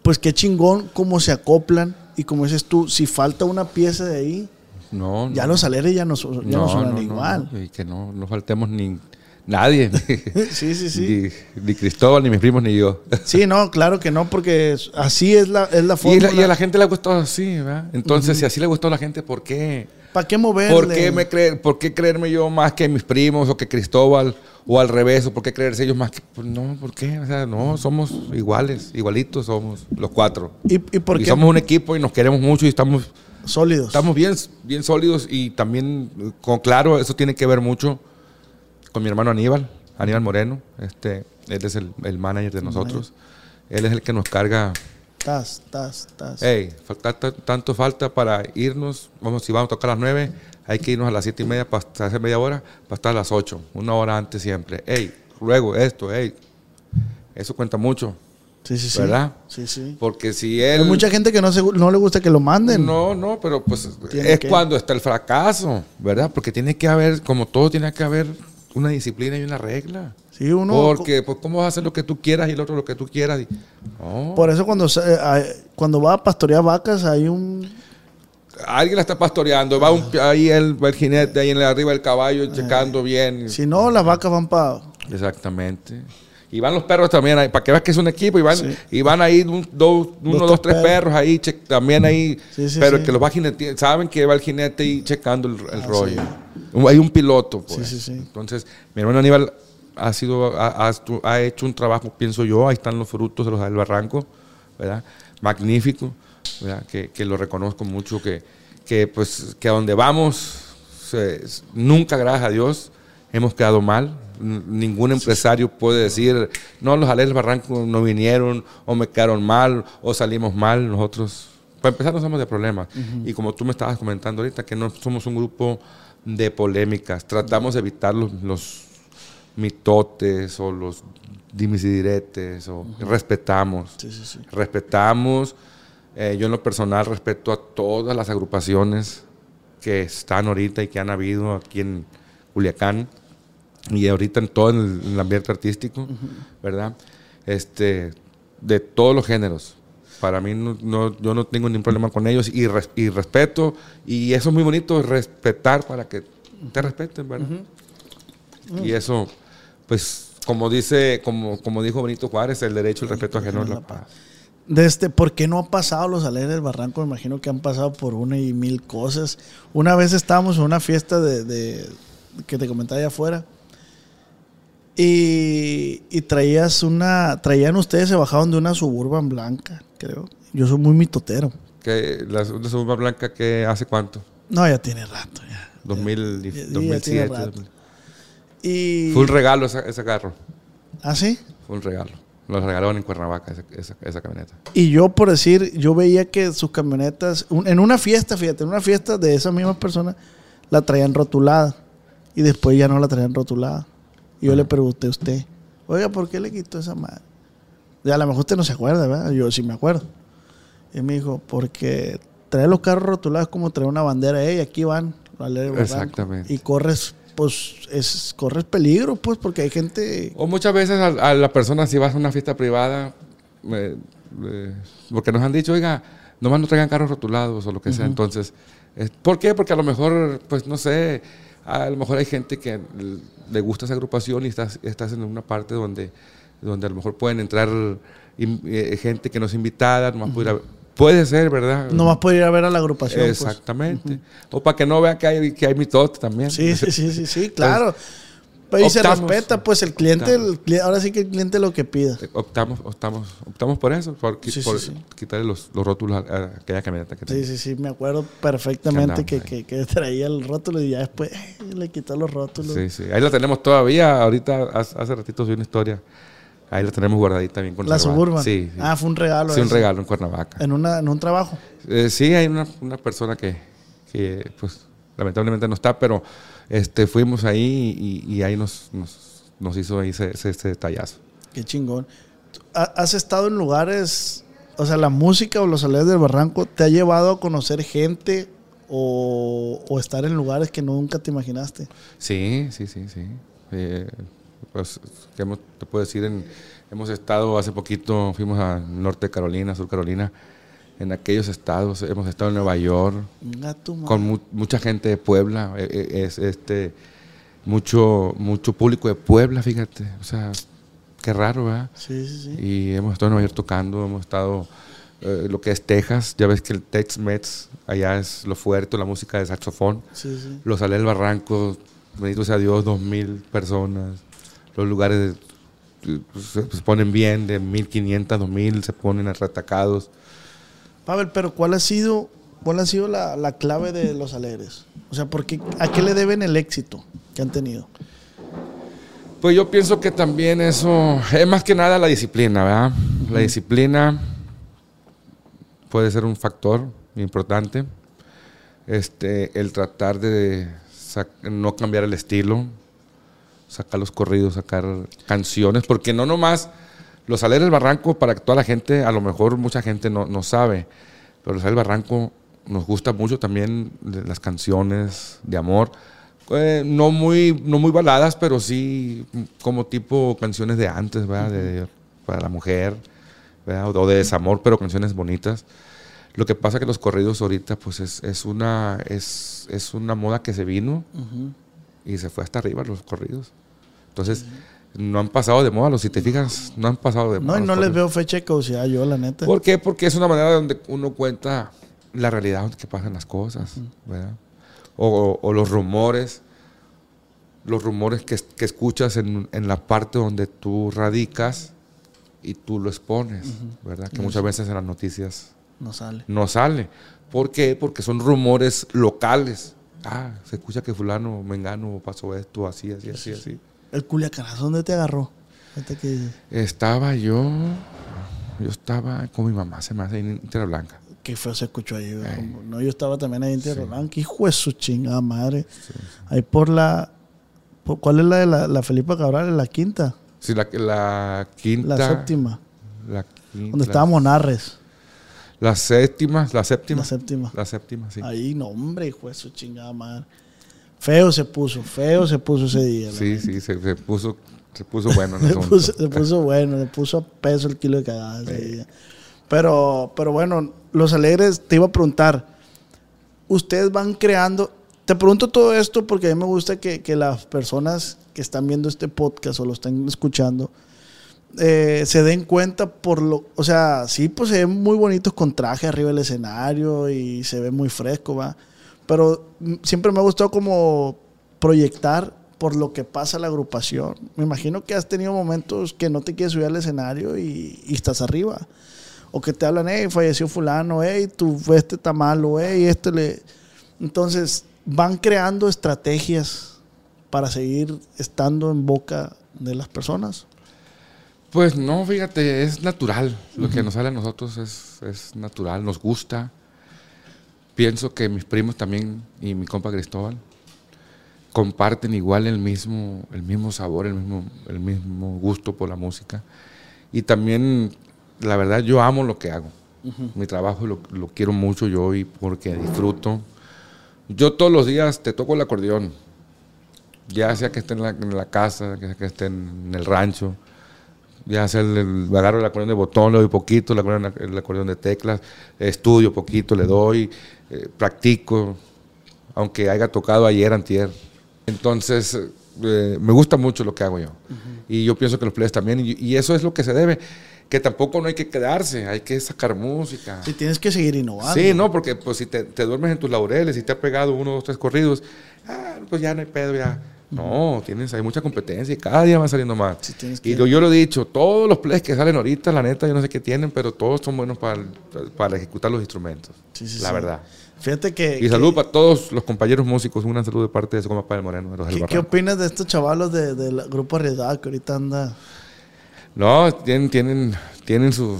Pues qué chingón cómo se acoplan. Y como dices tú, si falta una pieza de ahí, no, ya los aleres ya no, ya no, suenan igual. y que no, no faltemos ni nadie. sí, sí, sí. Ni, Cristóbal, ni mis primos, ni yo. sí, no, claro que no, porque así es la, es la forma. Y, a la gente le ha gustado así, ¿verdad? Entonces, si así le gustó a la gente, ¿por qué? ¿Para qué moverle? ¿Por qué, me creer, ¿Por qué creerme yo más que mis primos o que Cristóbal? O al revés, ¿o por qué creerse ellos más que.? Pues no, ¿por qué? O sea, no, somos iguales, igualitos somos los cuatro. ¿Y, y por y somos un equipo y nos queremos mucho y estamos Sólidos. Estamos bien, bien sólidos y también, con claro, eso tiene que ver mucho con mi hermano Aníbal, Aníbal Moreno. Este, él es el, el manager de nosotros. Él es el que nos carga. Tas, tas, tas. Hey, falta, tanto falta para irnos. Vamos, si vamos a tocar a las nueve, hay que irnos a las siete y media para hacer media hora, para estar a las ocho, una hora antes siempre. Hey, luego esto, hey. Eso cuenta mucho. Sí, sí, sí. ¿Verdad? Sí, sí. Porque si él... Hay mucha gente que no, se, no le gusta que lo manden. No, no, pero pues es cuando está el fracaso, ¿verdad? Porque tiene que haber, como todo, tiene que haber una disciplina y una regla. Sí, uno... Porque, pues, ¿cómo vas a hacer lo que tú quieras y el otro lo que tú quieras? Por eso cuando, cuando va a pastorear vacas hay un... Alguien la está pastoreando, va un, ahí el, el, jinete, ahí en la, arriba del caballo, checando bien. Si no, las vacas van para... Exactamente. Y van los perros también ahí, para que veas que es un equipo, y van, y van ahí un, dos, uno, dos, tres, perros. ahí, también ahí, pero que los va jinete, saben que va el jinete ahí checando el, ah, rollo. Hay un piloto, pues. Entonces, mi hermano Aníbal ha sido, ha, ha, hecho un trabajo, pienso yo, ahí están los frutos de los del barranco, ¿verdad? Magnífico, ¿verdad? Que, que lo reconozco mucho, que, que pues, que a donde vamos, nunca, gracias a Dios, hemos quedado mal, ningún empresario puede decir, no, los Aleles Barranco no vinieron, o me quedaron mal, o salimos mal. Nosotros, para empezar, no somos de problemas. Y como tú me estabas comentando ahorita, que no somos un grupo de polémicas, tratamos de evitar los, mitotes o los dimis y diretes, o respetamos. Respetamos. Eh, yo en lo personal respeto a todas las agrupaciones que están ahorita y que han habido aquí en Culiacán y ahorita en todo el, ambiente artístico, ¿verdad? Este, de todos los géneros. Para mí, no, yo no tengo ningún problema con ellos y, y, respeto. Y eso es muy bonito, respetar para que te respeten, ¿verdad? Y eso, pues, como dice, como, como dijo Benito Juárez, el derecho, el respeto ajeno es la paz. De este, ¿Por qué no ha pasado los alegres del barranco? Me imagino que han pasado por una y mil cosas. Una vez estábamos en una fiesta de, de que te comentaba allá afuera y, y, traías una. Traían ustedes, se bajaron de una suburban blanca, creo. Yo soy muy mitotero. ¿Que ¿La, suburban blanca que hace cuánto? No, ya tiene rato. Ya. 2000, 2007. Y... Fue un regalo ese, ese, carro. ¿Ah, sí? Fue un regalo. Lo regalaron en Cuernavaca esa, esa, camioneta. Y yo, por decir, yo veía que sus camionetas, en una fiesta, fíjate, en una fiesta de esas mismas personas, la traían rotulada. Y después ya no la traían rotulada. Y yo le pregunté a usted, oiga, ¿por qué le quitó esa madre? Y a lo mejor usted no se acuerda, ¿verdad? Yo sí me acuerdo. Y me dijo, porque traer los carros rotulados es como traer una bandera, y aquí van, ¿vale? Exactamente. Y corres, pues, es, corres peligro, pues, porque hay gente... O muchas veces a, la persona, si vas a una fiesta privada, porque nos han dicho, oiga, nomás no traigan carros rotulados o lo que sea. Entonces, ¿por qué? Porque a lo mejor, pues, no sé a lo mejor hay gente que le gusta esa agrupación y estás, estás en una parte donde, donde a lo mejor pueden entrar eh, gente que no es invitada, nomás puede ir Puede ser, ¿verdad? No vas a poder ir a ver a la agrupación. pues. Exactamente. O para que no vean que hay, que hay mitote también. Sí, sí, sí, sí, sí, claro. Pero y se respeta, pues el cliente, el ahora sí que el cliente lo que pida. Optamos, optamos, optamos por eso, por, Sí, sí, por sí. quitarle los, los rótulos a, aquella camioneta que Sí, tenía. sí, sí, me acuerdo perfectamente Que que, traía el rótulo y ya después eh, le quitó los rótulos. Sí, sí. Ahí la tenemos todavía. Ahorita, hace, hace ratito vi una historia. Ahí la tenemos guardadita bien La conservada. Suburban. Sí, sí. Ah, fue un regalo. Sí, un regalo en Cuernavaca. En, una, en un trabajo. Eh, sí, hay una, una persona que, que, pues, lamentablemente no está, pero este, fuimos ahí y, y ahí nos, nos, nos hizo ahí ese, ese, ese detallazo. Qué chingón. ¿Ha- ¿Has estado en lugares, o sea, la música o los aleres del barranco te ha llevado a conocer gente o, o estar en lugares que nunca te imaginaste? Sí, sí, sí, sí. Eh, pues, ¿qué hemos- te puedo decir? En, hemos estado hace poquito, fuimos a norte de Carolina, sur Carolina, en aquellos estados, hemos estado en Nueva York, con mu- mucha gente de Puebla, eh, eh, es este mucho mucho público de Puebla, fíjate, o sea, qué raro, ¿verdad? Sí, sí, sí. Y hemos estado en Nueva York tocando, hemos estado eh, lo que es Texas, ya ves que el Tex-Mex allá es lo fuerte, la música de saxofón. Sí, sí. Los Sale del Barranco, bendito sea Dios, dos mil personas. Los lugares eh, se, se ponen bien, de 1500, 2000, se ponen retacados. Pavel, pero ¿cuál ha sido, cuál ha sido la, la clave de los aleres? O sea, ¿por qué- ¿a qué le deben el éxito que han tenido? Pues yo pienso que también eso es más que nada la disciplina, ¿verdad? La disciplina puede ser un factor importante. Este, el tratar de sac- no cambiar el estilo, sacar los corridos, sacar canciones, porque no nomás los Aleres del Barranco, para toda la gente, a lo mejor mucha gente no, no sabe, pero los Aleres del Barranco nos gusta mucho también las canciones de amor. Eh, no, muy, no muy baladas, pero sí como tipo canciones de antes, ¿verdad? De- para la mujer, ¿verdad? O de desamor, pero canciones bonitas. Lo que pasa que los corridos ahorita, pues es, es una, es, es una moda que se vino y se fue hasta arriba los corridos. Entonces, no han pasado de moda, los, si te fijas, no han pasado de No, moda. y los no les veo fecha de caducidad yo, la neta. ¿Por qué? Porque es una manera donde uno cuenta la realidad donde que pasan las cosas, ¿verdad? O, o- los rumores, los rumores que, que escuchas en, en la parte donde tú radicas y tú lo expones, ¿verdad? Que muchas veces en las noticias No sale. no sale. ¿Por qué? Porque son rumores locales. Ah, se escucha que fulano, mengano pasó esto, así, así, así, así. El culiacanazo, ¿dónde te agarró? Que Estaba yo, yo estaba con mi mamá, se me hace en Tierra Blanca. qué feo se escuchó ahí. Como- No, yo estaba también ahí en Tierra Blanca. Hijo de su chingada madre. Ahí por la... por- ¿Cuál es la de la, la Felipe Cabral? La quinta. Sí, la, la quinta. La séptima. La quinta. Donde estaba Monarres. La séptima, la séptima. La séptima. La séptima, sí. Ahí, no, hombre, hijo de su chingada madre. Feo se puso, feo se puso ese día. Sí, sí, se, se puso, se puso bueno en Se el puso, se puso bueno, se puso a peso el kilo de cagada ese día. Pero, pero bueno, los alegres, te iba a preguntar, ustedes van creando, te pregunto todo esto porque a mí me gusta que, que las personas que están viendo este podcast o lo están escuchando, eh, se den cuenta por lo, o sea, sí, pues se muy bonitos con traje arriba del escenario y se ve muy fresco, va. Pero mm, siempre me ha gustado como proyectar por lo que pasa la agrupación. Me imagino que has tenido momentos que no te quieres subir al escenario y, estás arriba. O que te hablan, hey, falleció fulano, hey, tú este está malo, hey, este le... Entonces, van creando estrategias para seguir estando en boca de las personas. Pues no, fíjate, es natural. Lo que nos sale a nosotros es, es natural, nos gusta. Pienso que mis primos también y mi compa Cristóbal comparten igual el mismo, el mismo sabor, el mismo, el mismo gusto por la música. Y también, la verdad, yo amo lo que hago. Mi trabajo lo, lo quiero mucho yo y porque disfruto. Yo todos los días te toco el acordeón, ya sea que esté en la, en la casa, que sea que esté en el rancho ya sea el, el- agarro el acordeón de botón, le doy poquito, el acordeón, el acordeón de teclas, estudio poquito, le doy, eh, practico, aunque haya tocado ayer, antier. Entonces, eh, me gusta mucho lo que hago yo. Y yo pienso que los players también. Y, y eso es lo que se debe. Que tampoco no hay que quedarse, hay que sacar música. Y tienes que seguir innovando. Sí, no, porque pues si te, te duermes en tus laureles y te ha pegado uno, dos, tres corridos, ah, pues ya no hay pedo, ya. No, tienes, hay mucha competencia y cada día van saliendo más. Sí, y yo lo he dicho, todos los plays que salen ahorita, la neta, yo no sé qué tienen, pero todos son buenos para, para ejecutar los instrumentos. Sí, sí, la verdad. Fíjate que. Y que- salud para todos los compañeros músicos, un gran saludo de parte de su compa del Moreno, de los del ¿Qué, qué Barranco. opinas de estos chavalos de- del grupo Arriesgado que ahorita anda? No, tienen, tienen, tienen su,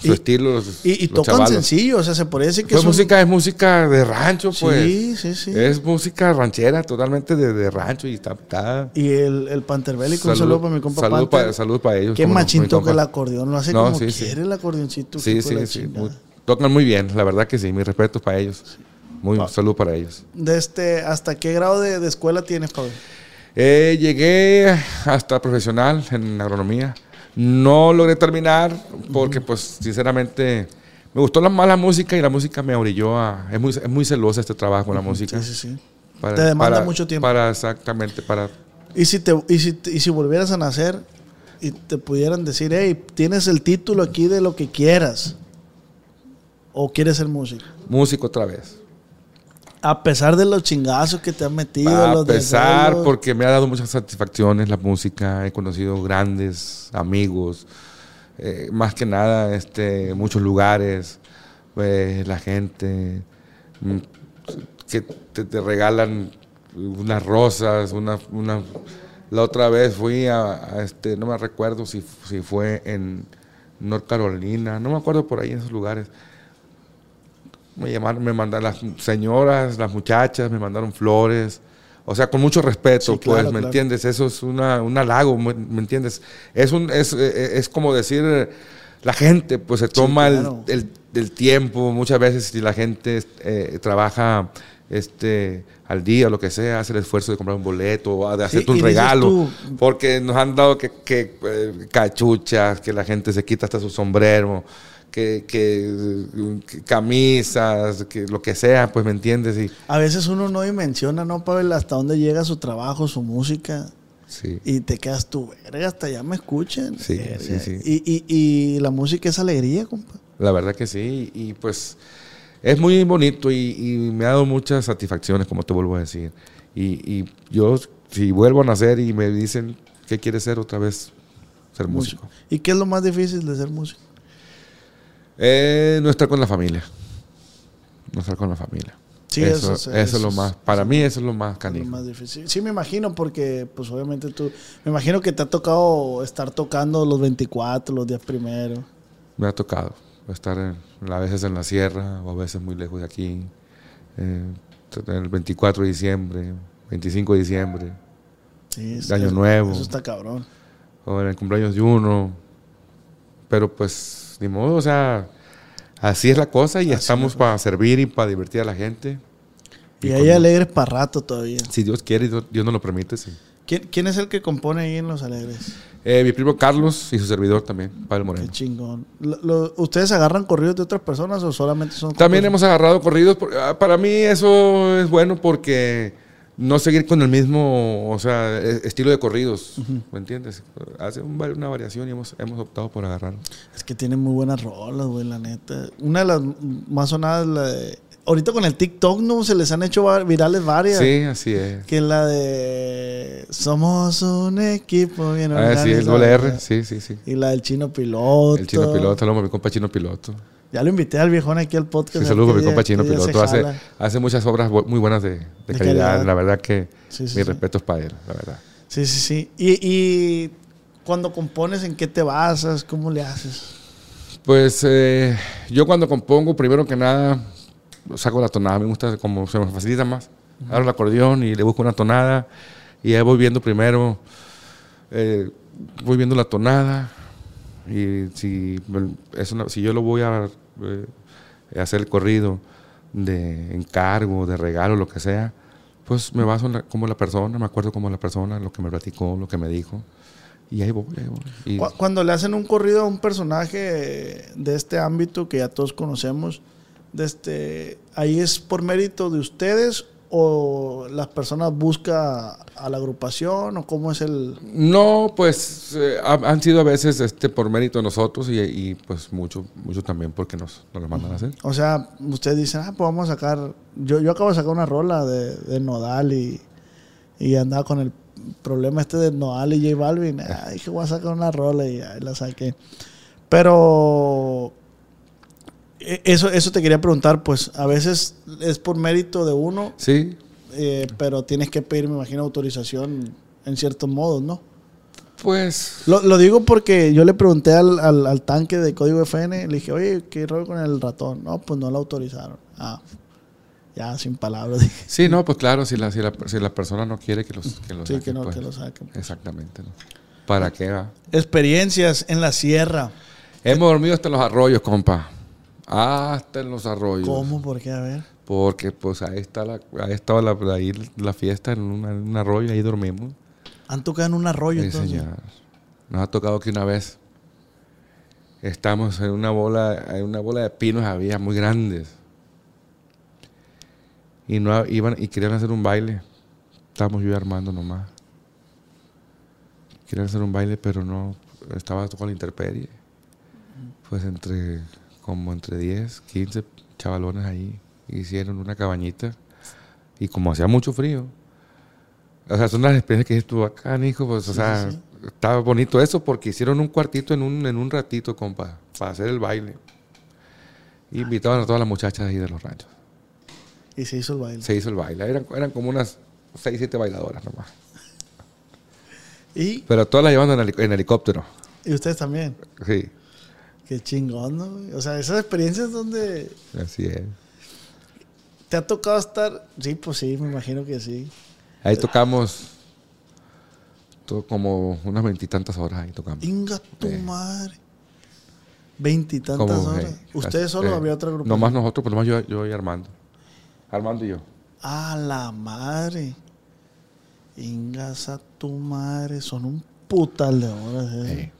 su Y- estilo. los- Y, y los tocan chavalos. sencillo, o sea, se podría decir que Pues es un- música es música de rancho, pues. Sí, sí, sí. Es música ranchera, totalmente de, de rancho y está. está- Y el, el Panterbélico, un Salud- saludo para mi compa salud Panther. pa- salud para ellos, Qué no, machín toca el acordeón, lo hace No, como sí, sí. quiere el acordeoncito. Sí, sí, sí. muy- tocan muy bien, la verdad que sí. Mi respeto para ellos. Muy salud para ellos. De este, ¿Hasta qué grado de, de escuela tienes, Pablo? Eh, llegué hasta profesional en agronomía. No logré terminar porque, pues, sinceramente, me gustó la mala música y la música me orilló a... Es muy, es muy celosa este trabajo, la música. Sí, sí, sí. Para- Te demanda para- mucho tiempo. Para, exactamente, para... Y si, te, y, si, y si volvieras a nacer y te pudieran decir, hey, tienes el título aquí de lo que quieras, o quieres ser músico, Músico otra vez. A pesar de los chingazos que te han metido, A los pesar, porque me ha dado muchas satisfacciones la música, he conocido grandes amigos, eh, más que nada este, muchos lugares, pues, la gente mm, que te, te regalan unas rosas, una, una- la otra vez fui a, a este, no me recuerdo si, si fue en North Carolina, no me acuerdo por ahí en esos lugares. Me llamaron, me mandaron las señoras, las muchachas, me mandaron flores. O sea, con mucho respeto, Sí, pues, ¿me claro. entiendes? Eso es una, un halago, ¿me, entiendes? Es, un, es, eh, es como decir, eh, la gente, pues, se toma el- claro. el, el tiempo. Muchas veces, si la gente eh, trabaja este, al día, lo que sea, hace el esfuerzo de comprar un boleto, de hacerte un regalo. tú- Porque nos han dado que, que, eh, cachuchas, que la gente se quita hasta su sombrero, que, que, que camisas, que lo que sea, pues me entiendes. Y, A veces uno no dimensiona, ¿no, Pavel? Hasta dónde llega su trabajo, su música. sí. Y te quedas tú, verga, hasta allá me escuchan. Sí, sí, sí. Y, y, y la música es alegría, compa. La verdad que sí. Y pues es muy bonito y, y me ha dado muchas satisfacciones, como te vuelvo a decir. Y, y yo, si vuelvo a nacer y me dicen, ¿qué quieres ser otra vez? Ser músico. ¿Y qué es lo más difícil de ser músico? Eh, no estar con la familia. No estar con la familia. Sí, eso, eso eso, es- es lo más, para mí eso es lo más Lo canijo. más difícil. Sí, me imagino, porque, pues, obviamente tú. Me imagino que te ha tocado estar tocando los 24, los días primeros. Me ha tocado estar en- a veces en la sierra o a veces muy lejos de aquí. Eh, el 24 de diciembre, 25 de diciembre, Sí, De Año Nuevo. Eso está cabrón. o en el cumpleaños de uno. Pero pues, ni modo, o sea, así es la cosa y Así estamos para servir y para divertir a la gente. Y, Y hay con- alegres para rato todavía. Si Dios quiere y Dios Dios nos lo permite, sí. ¿Quién, quién es el que compone ahí en Los Alegres? Eh, mi primo Carlos y su servidor también, Pablo Qué Moreno. chingón. Lo- lo- ¿Ustedes agarran corridos de otras personas o solamente son También hemos agarrado corridos. por- ah, Para mí eso es bueno porque no seguir con el mismo, o sea, e- estilo de corridos, ¿me entiendes? Hace un una variación y hemos, hemos optado por agarrarlo. Es que tienen muy buenas rolas, güey, la neta. Una de las más sonadas, la de... Ahorita con el TikTok, ¿no? Se les han hecho virales varias. Sí, así es. Que es la de... Somos un equipo bien Ah, sí, el organizado. doble R, sí, sí, sí. Y la del chino piloto. El chino piloto, a mi compa chino piloto. Ya lo invité al viejón aquí al podcast. Sí, saludos a mi compa chino piloto. Hace, hace muchas obras muy buenas de, de De calidad. calidad. La verdad que Sí, sí, mi sí. respeto es para él, la verdad. Sí, sí, sí. Y, y cuando compones, ¿en qué te basas? ¿Cómo le haces? Pues eh, yo cuando compongo, primero que nada, saco la tonada. Me gusta como se me facilita más. Abro el acordeón y le busco una tonada. Y ahí voy viendo primero, eh, voy viendo la tonada. Y si, es una- si yo lo voy a eh, hacer el corrido de encargo, de regalo, lo que sea, pues me baso en la- como la persona, me acuerdo como la persona, lo que me platicó, lo que me dijo. Y ahí voy, ahí voy. Y- Cu- Cuando le hacen un corrido a un personaje de este ámbito que ya todos conocemos, de este, ¿ahí es por mérito de ustedes o las personas buscan a la agrupación o cómo es el... No, pues eh, ha- han sido a veces este por mérito de nosotros y, y, pues mucho, mucho también porque nos, nos lo mandan a hacer. O sea, ustedes dicen, ah, pues vamos a sacar... Yo, yo acabo de sacar una rola de, de Nodal y, y andaba con el problema este de Nodal y J Balvin. Ah, dije, voy a sacar una rola y ahí la saqué. Pero... e- Eso, eso te quería preguntar, pues a veces es por mérito de uno, Sí, eh, pero tienes que pedir, me imagino, autorización en ciertos modos, ¿no? pues Lo, lo digo porque yo le pregunté al, al, al tanque de código FN, le dije, oye, ¿qué rollo con el ratón? No, pues no lo autorizaron. Ah, ya sin palabras dije. sí, no, pues claro, si la, si la, si la persona no quiere que los que lo Sí, que no, pues, que lo saquen. Exactamente. ¿no? ¿Para qué va? Experiencias en la sierra. Hemos dormido hasta los arroyos, compa. Hasta en los arroyos. ¿Cómo? ¿Por qué? A ver. Porque pues ahí está la, ahí estaba la, ahí la fiesta en, una- un arroyo, ahí dormimos. Han tocado en un arroyo, Sí, entonces. señor. Nos ha tocado que una vez estamos en una bola, en una bola de pinos había muy grandes. Y no iban y querían hacer un baile. Estábamos yo y Armando nomás. Querían hacer un baile, pero no estaba con la intemperie. Pues entre como entre 10, 15 chavalones ahí hicieron una cabañita y como hacía mucho frío, o sea, son las experiencias que estuvo acá, hijo, pues, o sea, estaba bonito eso porque hicieron un cuartito en un, en un ratito, compa, para hacer el baile. Y invitaban a todas las muchachas ahí de los ranchos. Y se hizo el baile. Se hizo el baile. Eran, eran como unas 6, 7 bailadoras nomás. Y, Pero todas las llevando en, heli- en helicóptero. y ustedes también. Sí, Qué chingón, ¿no? O sea, esas experiencias donde así es. te ha tocado estar... Sí, pues sí, me imagino que sí. Ahí tocamos todo como unas veintitantas horas ahí tocamos. Inga tu Eh. madre. Veintitantas horas. eh, ¿Ustedes solo eh, había otra grupo? Nomás nosotros, pues nomás yo, yo y Armando. Armando y yo. A la madre. Ingas a tu madre. Son un putal de horas. Eh,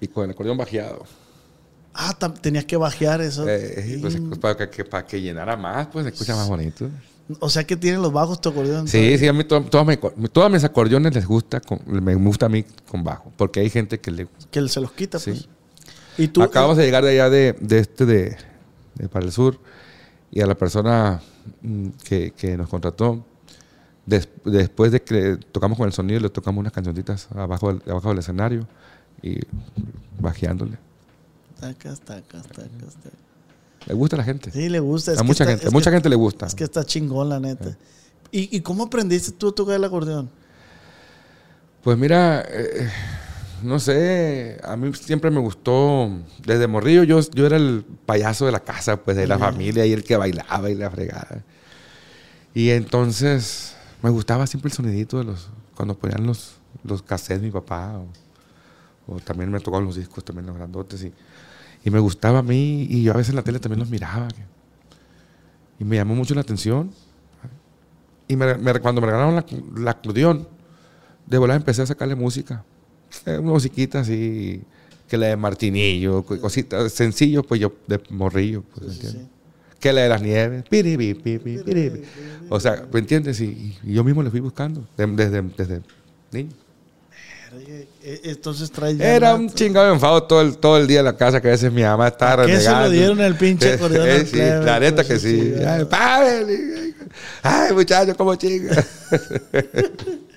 Y con el acordeón bajeado. Ah, tenías que bajear eso. Eh, pues, In- pues, para, que, para que llenara más, pues se escucha más bonito. O sea que tienen los bajos tu acordeón. Sí, sí, a mí to- todas, mis, todas mis acordeones les gusta, con- me gusta a mí con bajo, porque hay gente que le... Que se los quita, Sí. pues. Y tú. Acabamos de llegar de allá de, de este, de, de para el sur, y a la persona mm, que, que nos contrató, des- después de que tocamos con el sonido, le tocamos unas cancioncitas abajo abajo del escenario, y bajeándole. Tacas, tacas, tacas, tacas. Le gusta a la gente. Sí, le gusta. es a mucha está- gente, a mucha que- gente le gusta. Es que está chingón, la neta. ¿Y, ¿Y cómo aprendiste tú a tocar el acordeón? Pues mira, eh, no sé, a mí siempre me gustó, desde morrillo yo, yo era el payaso de la casa, pues de la familia y el que bailaba y la fregada. Y entonces me gustaba siempre el sonidito de los, cuando ponían los, los cassettes mi papá, o, o también me tocaban los discos, también los grandotes, y, y me gustaba a mí, y yo a veces en la tele también los miraba. y me llamó mucho la atención. Y me- me- cuando me regalaron la, la acordeón, de volada empecé a sacarle música. Eh, Una musiquita así, que la de Martinillo, co- cositas sencillo, pues yo de morrillo, pues, ¿entiendes? Que la de las nieves, piribi, pipi, piribi. O sea, ¿me entiendes? Y, y yo mismo le fui buscando, de- desde, desde niño. Eh, Entonces traes ya Era un chingado enfado todo el, todo el día en la casa, que a veces mi mamá estaba ¿A qué se lo renegando. dieron el pinche acordeón Eh, sí, plebe, la neta que sí. sí, Ay. Pavel, Ay, muchacho, como chinga.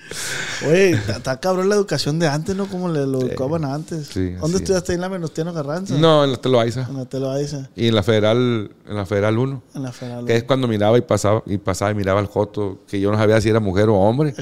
Oye, está- cabrón la educación de antes, ¿no? Como le lo educaban antes. sí, ¿Dónde estudiaste ahí en la Venustiano Carranza? no, en la Teloaiza. En la Teloaiza, Y en la Federal, en la Federal 1. en la Federal. Que es cuando miraba y pasaba y pasaba y miraba al Joto, que yo no sabía si era mujer o hombre.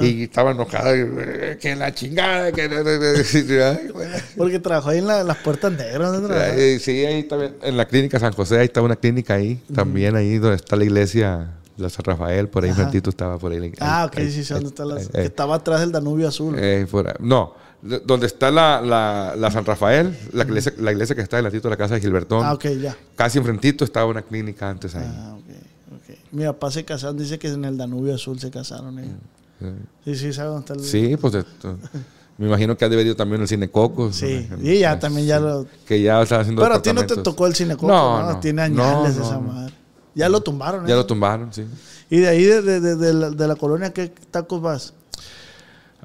Y estaba enojada, eh, que la chingada, que... Porque trabajó ahí en la- las puertas negras. Eh, Sí, ahí también, en la clínica San José, ahí está una clínica ahí, también ahí donde está la iglesia, la San Rafael, por ahí Ajá. enfrentito estaba por ahí. Ah, ahí, ok, ahí, sí, sí, ahí, ¿dónde está la- ahí, que estaba atrás del Danubio Azul. Eh, no, de- donde está la, la, la San Rafael, la iglesia, la iglesia que está delantito de la casa de Gilbertón, ah, ok, ya. casi enfrentito estaba una clínica antes ahí. Ah, ok, ok. Mi papá se casaron, dice que en el Danubio Azul se casaron ellos. Sí, sí, ¿sabes dónde está el...? Sí, pues esto- me imagino que ha debido también el cine Coco. Sí, ¿no? y ya también ya lo... Que ya está haciendo Pero a ti no te tocó el cine Coco, No. Tiene añales no, esa madre. Ya lo tumbaron, Ya ¿eh? lo tumbaron, sí. Y de ahí, de, de- de- de la, de la colonia, ¿qué tacos vas?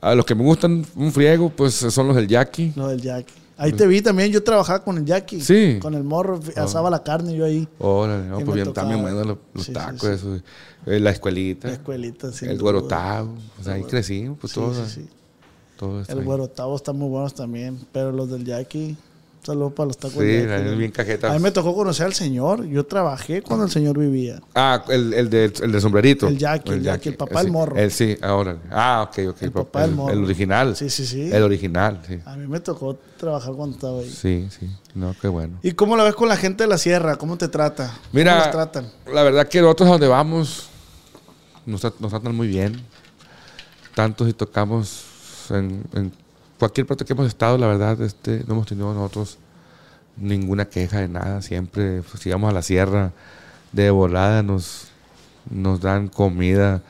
A los que me gustan un friego, pues son los del Jackie. No, del Jackie. Ahí te vi también, yo trabajaba con el Jackie. Sí. Con el morro, asaba la carne yo ahí. Órale, no, pues bien, también buenos los, los Sí, sí, tacos, sí. esos. Eh, la escuelita, La escuelita, sin el güerotavo. Pues ahí crecimos, pues Sí, todo. sí, sí. todo está El güerotavo están muy buenos también. Pero los del Jackie, saludos para los tacos Sí, del la- Jackie. bien cajetas. A mí me tocó conocer al señor. Yo trabajé cuando el señor vivía. Ah, el, el, de, el de sombrerito. El Jackie, el Jackie, el papá del sí, morro. El sí, ahora. Ah, ok, ok. El pa- papá del el, morro. el original. Sí, sí, sí. El original, sí. A mí me tocó trabajar cuando estaba ahí. Sí, sí. No, qué bueno. ¿Y cómo la ves con la gente de la sierra? ¿Cómo te trata? ¿Cómo Mira, los tratan? la verdad que nosotros a donde vamos nos, nos tratan muy bien. Tanto si tocamos en, en cualquier parte que hemos estado, la verdad, este, no hemos tenido nosotros ninguna queja de nada. Siempre, pues, si vamos a la sierra de volada, nos, nos dan comida,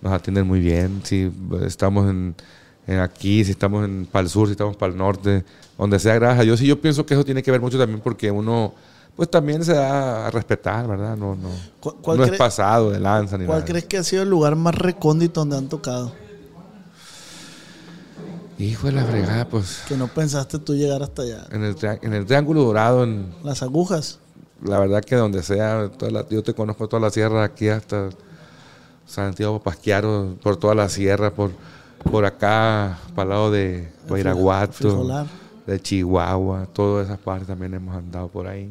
nos atienden muy bien. Si estamos en, en aquí, si estamos en, para el sur, si estamos para el norte, donde sea, gracias a Dios. Y yo pienso que eso tiene que ver mucho también porque uno, pues también se da a respetar, ¿verdad? No, no, ¿Cu- cuál no es pasado de lanza ni ¿Cuál nada. crees que ha sido el lugar más recóndito donde han tocado? Hijo de la fregada, pues Que no pensaste tú llegar hasta allá. en el, tri- en el Triángulo Dorado, en, Las agujas. la verdad que donde sea, toda la- yo te conozco toda la sierra, aquí hasta Santiago Pasquiaro, por toda la sierra, por, por acá, para el lado de Guairaguato, de Chihuahua, todas esas partes también hemos andado por ahí.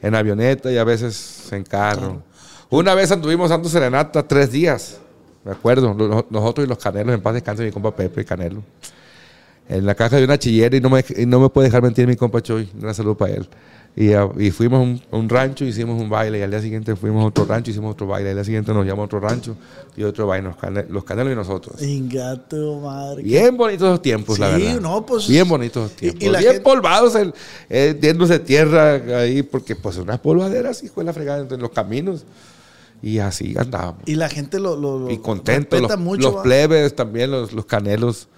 En avioneta y a veces en carro. Una vez anduvimos dando serenata tres días, me acuerdo, nosotros y los canelos, en paz descanse mi compa Pepe y Canelo. En la caja de una chillera y no me, y no me puede dejar mentir mi compa Choy, una salud para él. Y, ah, y fuimos a un, a un rancho, hicimos un baile, y al día siguiente fuimos a otro rancho, hicimos otro baile, al día siguiente nos llamamos a otro rancho y otro baile, los, cane- los canelos y nosotros. Ingato, madre. Bien bonitos los tiempos, la Sí, verdad. no, pues- Bien bonitos los y- tiempos. y la bien gente- polvados, el, eh, tierra ahí, porque pues unas polvaderas, hijo de la fregada, en los caminos. Y así andábamos. Y la gente lo, lo, lo Y contentos, respeta los, mucho. los plebes también, los, los canelos,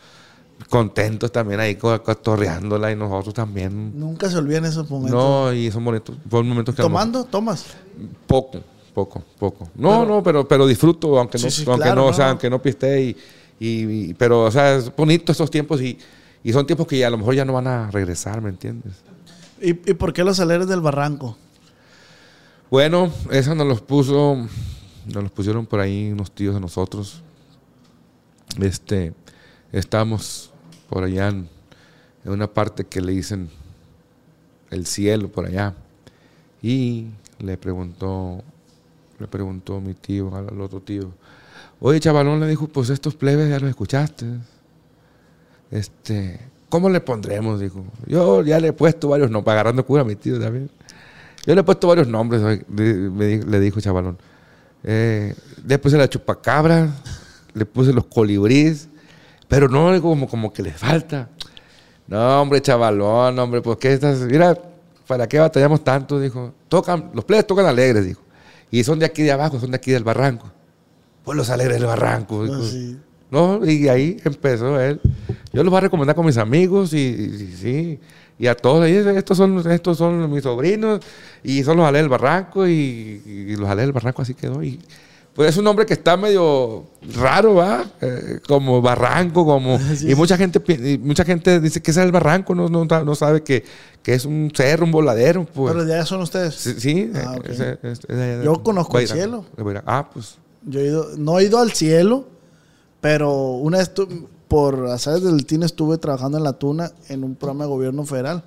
contentos también ahí co- cotorreándola y nosotros también. Nunca se olvidan esos momentos. No, y son bonitos, momentos que ¿Tomando? ¿Tomas? poco, poco, poco. No, no, pero, pero disfruto, aunque no, Sí, sí, aunque claro, no, o no, sea, aunque no piste y, y- y- pero, o sea, es bonito estos tiempos y, y son tiempos que ya a lo mejor ya no van a regresar, ¿me entiendes? ¿Y, y por qué los aleres del barranco? Bueno, eso nos los puso, nos los pusieron por ahí unos tíos de nosotros. Este, estamos por allá en, una parte que le dicen el cielo por allá. Y le preguntó, le preguntó mi tío al, otro tío, oye chavalón, le dijo, pues estos plebes ya los escuchaste. Este, ¿cómo le pondremos? Dijo, yo ya le he puesto varios nombres, agarrando cura a mi tío también. Yo le he puesto varios nombres, le dijo chavalón. Eh, le puse la chupacabra, le puse los colibríes, pero no, como, como que les falta. No, hombre, chavalón, hombre, ¿por qué estás? Mira, ¿para qué batallamos tanto? Dijo, tocan, los plebes tocan alegres, dijo. Y son de aquí de abajo, son de aquí del barranco. Pues los alegres del barranco. dijo. Ah, sí. No, y ahí empezó él. Yo los voy a recomendar con mis amigos y, y- sí. Y a todos, ahí, estos son, estos son mis sobrinos y son los Alés del Barranco y, y los Alés del Barranco así quedó. Y, pues es un nombre que está medio raro, ¿va? Eh, como Barranco, como... Sí, y mucha gente y mucha gente dice que es el Barranco, no, no, no sabe que, que es un cerro, un voladero. Pues. Pero ya son ustedes. sí, sí, Ah, eh, es- es de- Yo conozco el cielo. Ah, pues... Yo he ido, no he ido al cielo, pero una vez por azares del TIN estuve trabajando en la tuna en un programa de gobierno federal.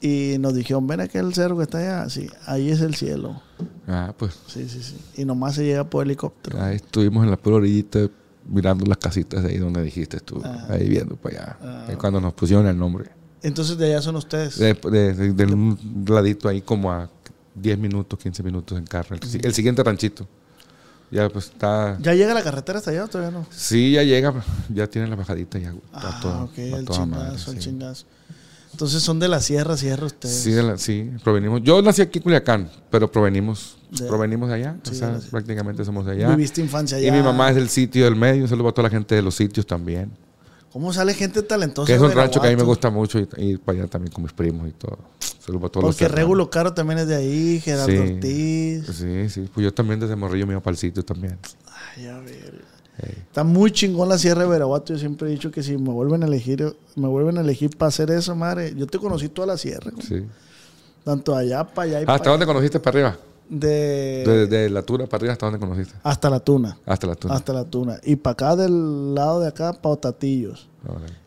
Y nos dijeron, ven aquel cerro que está allá. Sí, ahí es el cielo. Ah, pues... Sí, sí, sí. Y nomás se llega por helicóptero. Ahí estuvimos en la pura orillita mirando las casitas de ahí donde dijiste tú, Ah. ahí viendo para allá. Ah. Ahí cuando nos pusieron el nombre. Entonces de allá son ustedes. De, de- de- de un ladito ahí como a 10 minutos, 15 minutos en carro. El, el siguiente ranchito. Ya pues está... ¿Ya llega la carretera hasta allá o todavía no? Sí, ya llega, ya tiene la bajadita ya. está Ah, toda- ok, a el chingazo, madre, el sí. chingazo. Entonces son de la sierra, sierra ustedes. Sí, de la- sí, provenimos. Yo nací aquí en Culiacán, pero provenimos, De- provenimos de allá. Sí, o sea, de prácticamente somos de allá. Viviste infancia allá. Y mi mamá es del sitio del medio. Un saludo a toda la gente de los sitios también. ¿Cómo sale gente talentosa? Que es un rancho que a mí me gusta mucho y ir para allá también con mis primos y todo. Saludos para todos los Porque serranos. Regulo Caro también es de ahí, Gerardo Sí. Ortiz. Sí, sí. Pues yo también desde morrillo me iba para el sitio también. Ay, a ver. Está muy chingón la Sierra de Veraguato. Yo siempre he dicho que si me vuelven a elegir, me vuelven a elegir para hacer eso, madre. Yo te conocí toda la sierra. Sí. Tanto allá para allá y ¿Hasta para dónde conociste para arriba? De, De, de la tuna para arriba, ¿hasta dónde conociste? hasta la tuna. Hasta la tuna. Hasta la tuna. Y para acá del lado de acá, para Otatillos.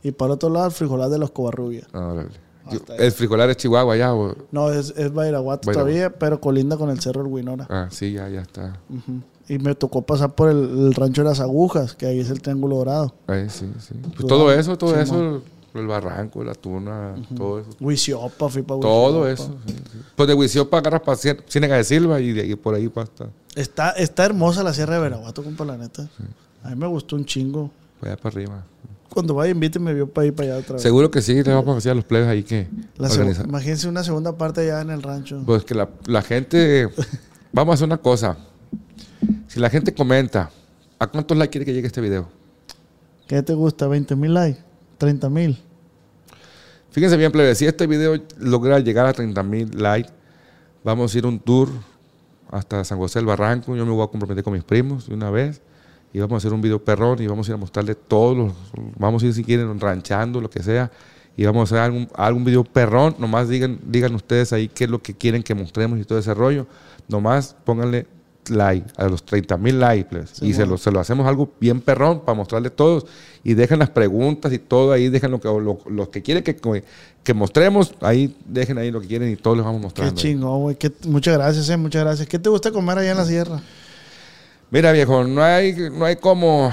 Y para el otro lado, el frijolar de los Covarrubias. Yo- Hasta ¿El frijolar es Chihuahua ya? O... No, es, es Bairaguato Bairaguato. todavía, pero colinda con el Cerro El Huinora. Ah, sí, ya, ya está. Ujú. Y me tocó pasar por el, el rancho de las agujas, que ahí es el Triángulo Dorado. Ahí, sí, sí. Pues todo eso, todo sí, eso, el barranco, la tuna, todo eso. Huiciopa, fui para Todo eso. sí, sí. Pues de Huiciopa agarras para Ciénaga de Silva y de ahí por ahí hasta Está, está hermosa la Sierra de Veraguato, compa, la neta. A mí me gustó un chingo. para allá para arriba. Cuando vaya, invíteme yo para ir para allá otra vez. Seguro que sí, le vamos a decir a los plebes ahí que imagínense una segunda parte allá en el rancho. Pues que la, la gente, vamos a hacer una cosa. Si la gente comenta, ¿a cuántos likes quiere que llegue este video? ¿Qué te gusta? ¿20 mil likes? ¿30 mil? Fíjense bien, plebes, si este video logra llegar a 30 mil likes, vamos a ir a un tour hasta San José del Barranco. Yo me voy a comprometer con mis primos de una vez y vamos a hacer un video perrón y vamos a ir a mostrarle todos los, vamos a ir si quieren ranchando, lo que sea, y vamos a hacer algún, algún video perrón. Nomás digan, digan ustedes ahí qué es lo que quieren que mostremos y todo ese rollo. Nomás pónganle like a los 30 mil likes y se lo, se lo hacemos algo bien perrón para mostrarle todos y dejen las preguntas y todo ahí, dejen lo que, lo, lo que quieren que, que mostremos, ahí dejen ahí lo que quieren y todos les vamos Qué mostrando. chingón, güey. Qué- Muchas gracias, eh. Muchas gracias. ¿Qué te gusta comer allá en la sierra? Mira, viejo, no hay, no hay como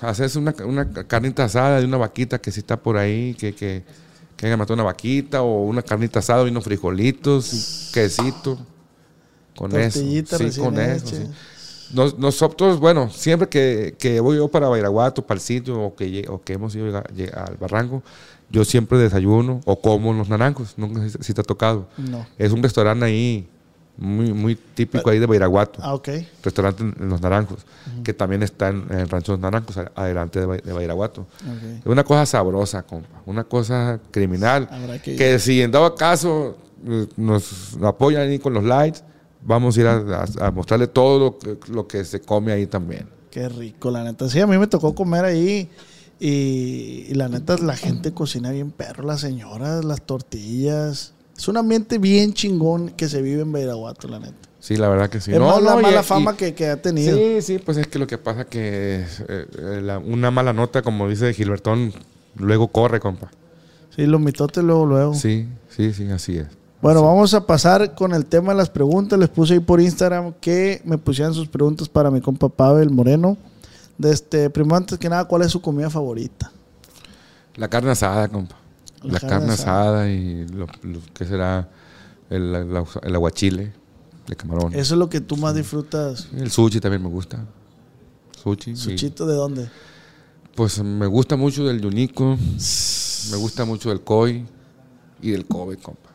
hacerse una, una carnita asada de una vaquita que si está por ahí, que, que, que matado una vaquita, o una carnita asada y unos frijolitos, quesito. Con eso. Sí, con eso. hecha. sí. Nos- nosotros, bueno, siempre que, que voy yo para Bairaguato, para el sitio, o que, o que hemos ido a- lle- al barranco, yo siempre desayuno o como en los naranjos. Nunca sé si- te ha tocado. No. Es un restaurante ahí muy, muy típico ahí de Bairaguato Ah, ok. restaurante en Los Naranjos, que también está en, en el Rancho Los Naranjos, a- adelante de, de Bairaguato. ok. Es una cosa sabrosa, compa, una cosa criminal, que que, si en dado caso eh, nos apoyan ahí con los likes, vamos a ir a, a- a mostrarle todo lo que, lo que se come ahí también. Qué rico, la neta. Sí, a mí me tocó comer ahí. Y, y la neta, la gente cocina bien perro, las señoras, las tortillas. Es un ambiente bien chingón que se vive en Beiraguato, la neta. Sí, la verdad que sí. es más la mala y- fama que, que ha tenido. Sí, sí, pues es que lo que pasa que eh, eh, la- una mala nota, como dice Gilbertón, luego corre, compa. Sí, los mitotes luego, luego. Sí, sí, sí, así es. Bueno, vamos a pasar con el tema de las preguntas. Les puse ahí por Instagram que me pusieran sus preguntas para mi compa Pavel Moreno. De este, primero, antes que nada, ¿cuál es su comida favorita? La carne asada, compa. La La, carne carne asada. y lo, lo que será el, el, el aguachile de camarón. Eso es lo que tú más disfrutas. El sushi también me gusta. Sushi. y- ¿Suchito de dónde? pues me gusta mucho del yunico, me gusta mucho del koi y del kobe, compa.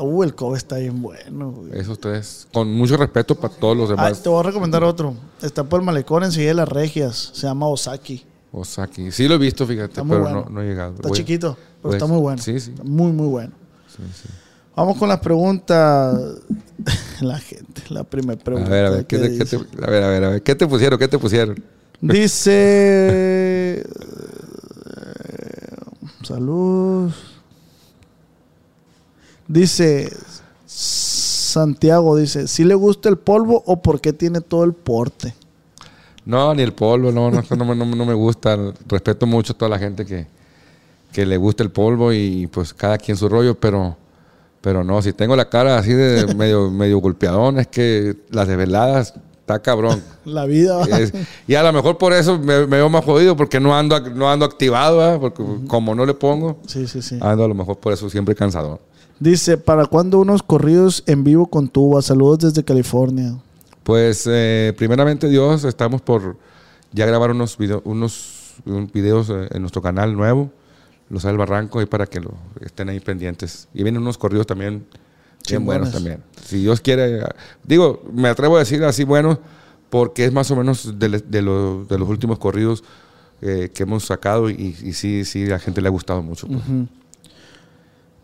Uh, el Kobe está bien bueno. güey. Esos tres, con mucho respeto para todos los Ah, demás. te voy a recomendar otro. Está por el malecón enseguida de las regias. Se llama Osaki. Osaki. Sí lo he visto, fíjate, pero bueno. no, no he llegado. Está Voy- chiquito, pero voy a- está muy bueno. Sí, sí. Está muy, muy bueno. sí, sí. Vamos con las preguntas. la gente, la primera A pregunta. ver, a ver, ¿qué que te, qué te- dice. a ver, a ver, a ver, ¿qué te pusieron? ¿Qué te pusieron? Dice. Salud. Dice. Santiago dice: ¿Si le gusta el polvo o por qué tiene todo el porte? No, ni el polvo, no, no, no, me- no, no me gusta. Respeto mucho a toda la gente que, que le gusta el polvo y pues cada quien su rollo, pero, pero no, si tengo la cara así de medio, medio golpeadón, es que las desveladas está cabrón. La vida. va. Es- y a lo mejor por eso me, me veo más jodido, porque no ando, no ando activado, ¿verdad? porque como no le pongo, Sí, sí, sí. ando a lo mejor por eso siempre cansado. Dice: ¿Para cuándo unos corridos en vivo con tuba? Saludos desde California. Pues eh, primeramente Dios, estamos por ya grabar unos, video- unos un- videos eh, en nuestro canal nuevo, Los del Barranco, ahí para que lo, estén ahí pendientes. Y vienen unos corridos también bien buenos también. Si Dios quiere, eh, digo, me atrevo a decir así buenos, porque es más o menos de, de lo- de los últimos corridos eh, que hemos sacado y, y sí, sí, a la gente le ha gustado mucho. pues.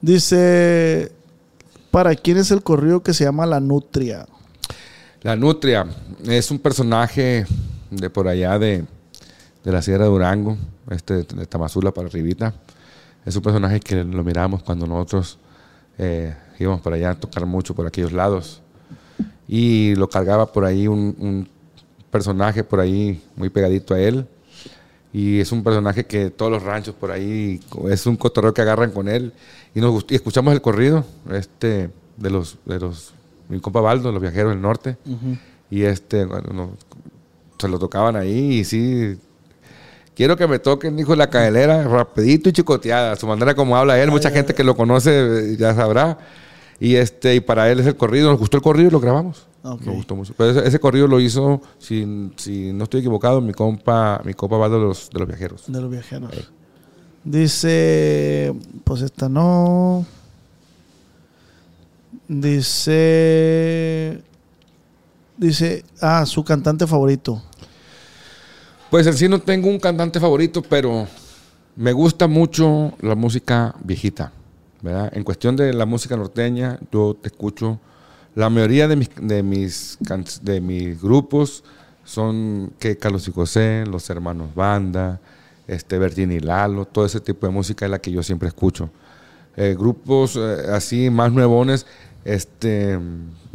Dice ¿Para quién es el corrido que se llama La Nutria? La Nutria es un personaje de por allá de, de la Sierra de Durango, este, de Tamazula para arribita. Es un personaje que lo miramos cuando nosotros eh, íbamos por allá a tocar mucho por aquellos lados. Y lo cargaba por ahí un, un personaje por ahí muy pegadito a él. Y es un personaje que todos los ranchos por ahí, es un cotorreo que agarran con él. Y, nos y escuchamos el corrido este, de los, de los, mi compa Baldo, los viajeros del norte. Y este, bueno, nos- se lo tocaban ahí y sí. Quiero que me toquen, dijo la cadelera, rapidito y chicoteada. Su manera como habla él, mucha gente que lo conoce eh, ya sabrá. Y este, y para él es el corrido, nos gustó el corrido y lo grabamos. Nos gustó mucho. Pero ese, ese corrido lo hizo, si, si no estoy equivocado, mi compa, mi compa Baldo de los, de los viajeros. De los viajeros. Dice, pues esta no. Dice, dice, ah, su cantante favorito. Pues en sí no tengo un cantante favorito, pero me gusta mucho la música viejita, ¿verdad? En cuestión de la música norteña, yo te escucho, la mayoría de mis, de mis, de mis grupos son que Carlos y José, los hermanos Banda, este, Bertín y Lalo, todo ese tipo de música es la que yo siempre escucho. Eh, grupos eh, así más nuevones, este,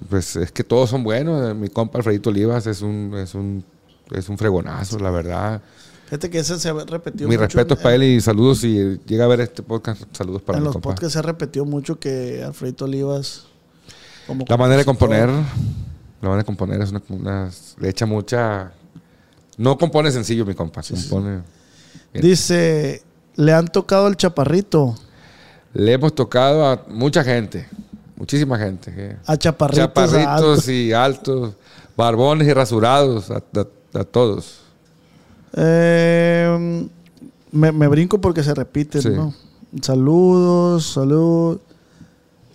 pues es que todos son buenos. Mi compa Alfredito Olivas es un, es un, es un fregonazo, la verdad. Fíjate que ese se ha repetido Mi mucho respeto para él y saludos. Si llega a ver este podcast, saludos para en mi los compa. podcasts se ha repetido mucho que Alfredito Olivas. Como La manera de componer, la manera de componer es una, una- le echa mucha. No compone sencillo, mi compa. compone. Dice, le han tocado el chaparrito. Le hemos tocado a mucha gente, muchísima gente. que- A chaparritos. Chaparritos altos. y altos, barbones y rasurados, a, a- a todos. Eh, me, me brinco porque se repiten, Sí. ¿no? Saludos, salud.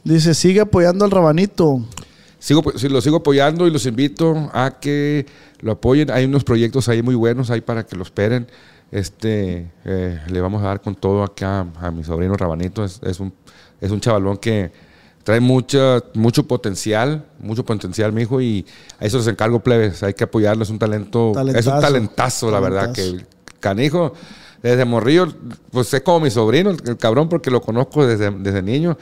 Dice, sigue apoyando al rabanito. Sigo, lo sigo apoyando y los invito a que lo apoyen. Hay unos proyectos ahí muy buenos ahí para que lo esperen. Este, eh, le vamos a dar con todo acá a, mi sobrino Rabanito. Es, es un, es un chavalón que trae mucha, mucho potencial, mucho potencial, mi hijo, y a eso les encargo, plebes. Hay que apoyarlo. Es un talento, es un talentazo, la verdad, que canijo. Desde morrillo, pues es como mi sobrino, el, el cabrón, porque lo conozco desde, desde niño.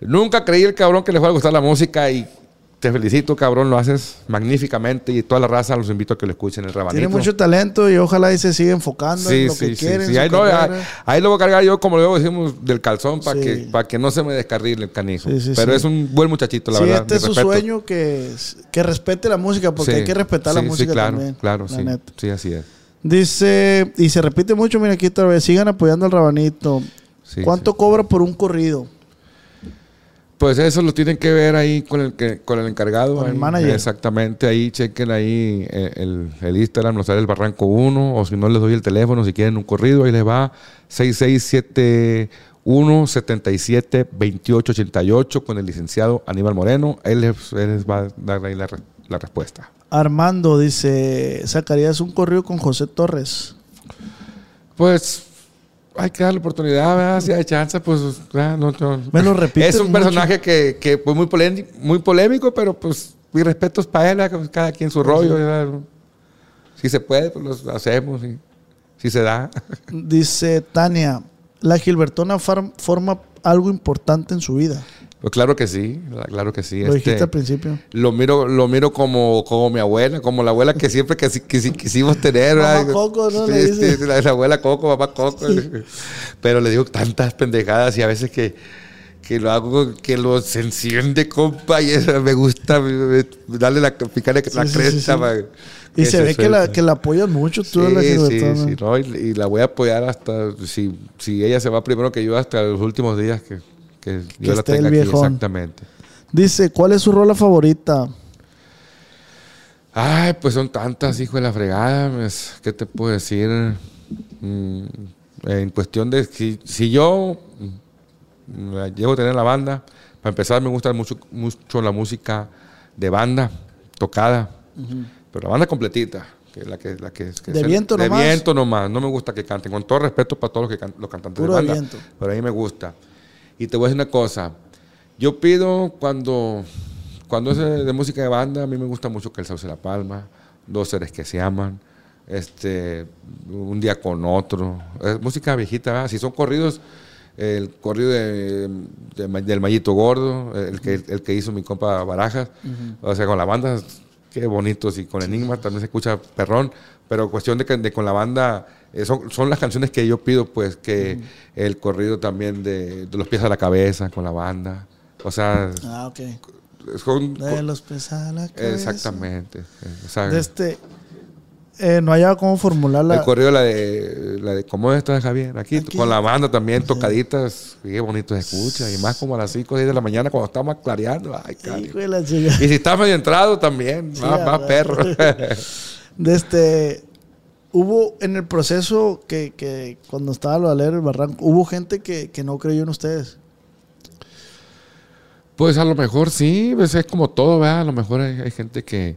Nunca creí el cabrón que le fuera a gustar la música y te felicito, cabrón, lo haces magníficamente y toda la raza los invito a que lo escuchen el rabanito. Tiene mucho talento y ojalá ahí se siga enfocando en Sí, lo sí, que sí, quiere. en sí. su Ahí, no, ahí, lo voy a cargar yo, como luego decimos, del calzón para que, para que no se me descarrile el canijo. Sí, sí, Pero es un buen muchachito, la sí, verdad. este es su respeto. sueño que, que respete la música, porque hay que respetar la música claro, también. Claro, la sí. neta. Sí, así es. Dice, y se repite mucho, mira aquí otra vez, sigan apoyando al rabanito. ¿Cuánto cobra por un corrido? Pues eso lo tienen que ver ahí con el que, con el encargado. Con el ahí. manager. Exactamente, ahí chequen ahí eh, el, el Instagram, nos sale el Barranco 1, o si no les doy el teléfono, si quieren un corrido, ahí les va 6671 77 2888 con el licenciado Aníbal Moreno. Él les, él les va a dar ahí la, la respuesta. Armando dice, ¿sacarías un corrido con José Torres? Pues hay que darle oportunidad, ¿verdad? si hay chance, pues ya, no, no. Me lo repites Es un mucho. personaje que, que fue muy, polé- muy polémico, pero pues mis respetos para él, ¿verdad? cada quien su rollo. ¿verdad? Si se puede, pues lo hacemos. y- si se da. Dice Tania, la Gilbertona forma algo importante en su vida. Pues claro que sí, claro que sí. Lo dijiste este, al principio. lo miro, lo miro como, como mi abuela, como la abuela que siempre que, que, sí quisimos tener. Mamá. Coco, ¿no? Sí, Le sí, dice. sí, la, la abuela Coco, mamá Coco. Pero le digo tantas pendejadas y a veces que, que lo hago, que los enciende, compa, y eso me gusta darle la, picarle la Sí, sí, cresta. sí, sí. pa- Y se, ve que la, que la apoyas mucho tú Sí, a la sí, Gilbertona. sí, no, y, y la voy a apoyar hasta, si, si ella se va primero que yo, hasta los últimos días que, que yo la tenga aquí. Exactamente. Dice, ¿cuál es su rola favorita? Ay, pues son tantas, hijo de la fregada. pues, ¿Qué te puedo decir? Mm, en cuestión de si, si yo mm, la llego a tener la banda, para empezar me gusta mucho, mucho la música de banda, tocada, pero la banda completita. Que la que, la que, que ¿De viento de nomás? viento nomás. No me gusta que canten. Con todo respeto para todos los, que can- los cantantes Puro de de banda. viento. Pero a mí me gusta. Y te voy a decir una cosa. Yo pido cuando, cuando es de música de banda, a mí me gusta mucho que el Sauce La Palma, Dos Seres que se aman, este, Un día con otro. Es música viejita, ¿verdad? Si son corridos, el corrido de, de- del Mallito Gordo, el que, el que hizo mi compa Barajas, o sea, con la banda, qué bonitos, y con Enigma también se escucha perrón, pero cuestión de que de con la banda, eh, son, son las canciones que yo pido, pues, que el corrido también de, de los pies a la cabeza con la banda, o sea, Ah, ok. son... De los pies a la cabeza. Exactamente. o sea, De este. Eh, no hallaba cómo formular la. el corrido, la de, la de ¿Cómo estás, Javier? Aquí, Aquí. con la banda también, tocaditas. Qué bonito se escucha. Y más como a las 5 o 10 de la mañana cuando estamos clareando. Ay, de chica. Y si está medio entrado también. Sí, más, más perro. De este. Hubo en el proceso que, que cuando estaba lo de leer el barranco, hubo gente que, que no creyó en ustedes. pues a lo mejor sí, pues es como todo, ¿verdad? A lo mejor hay, hay gente que.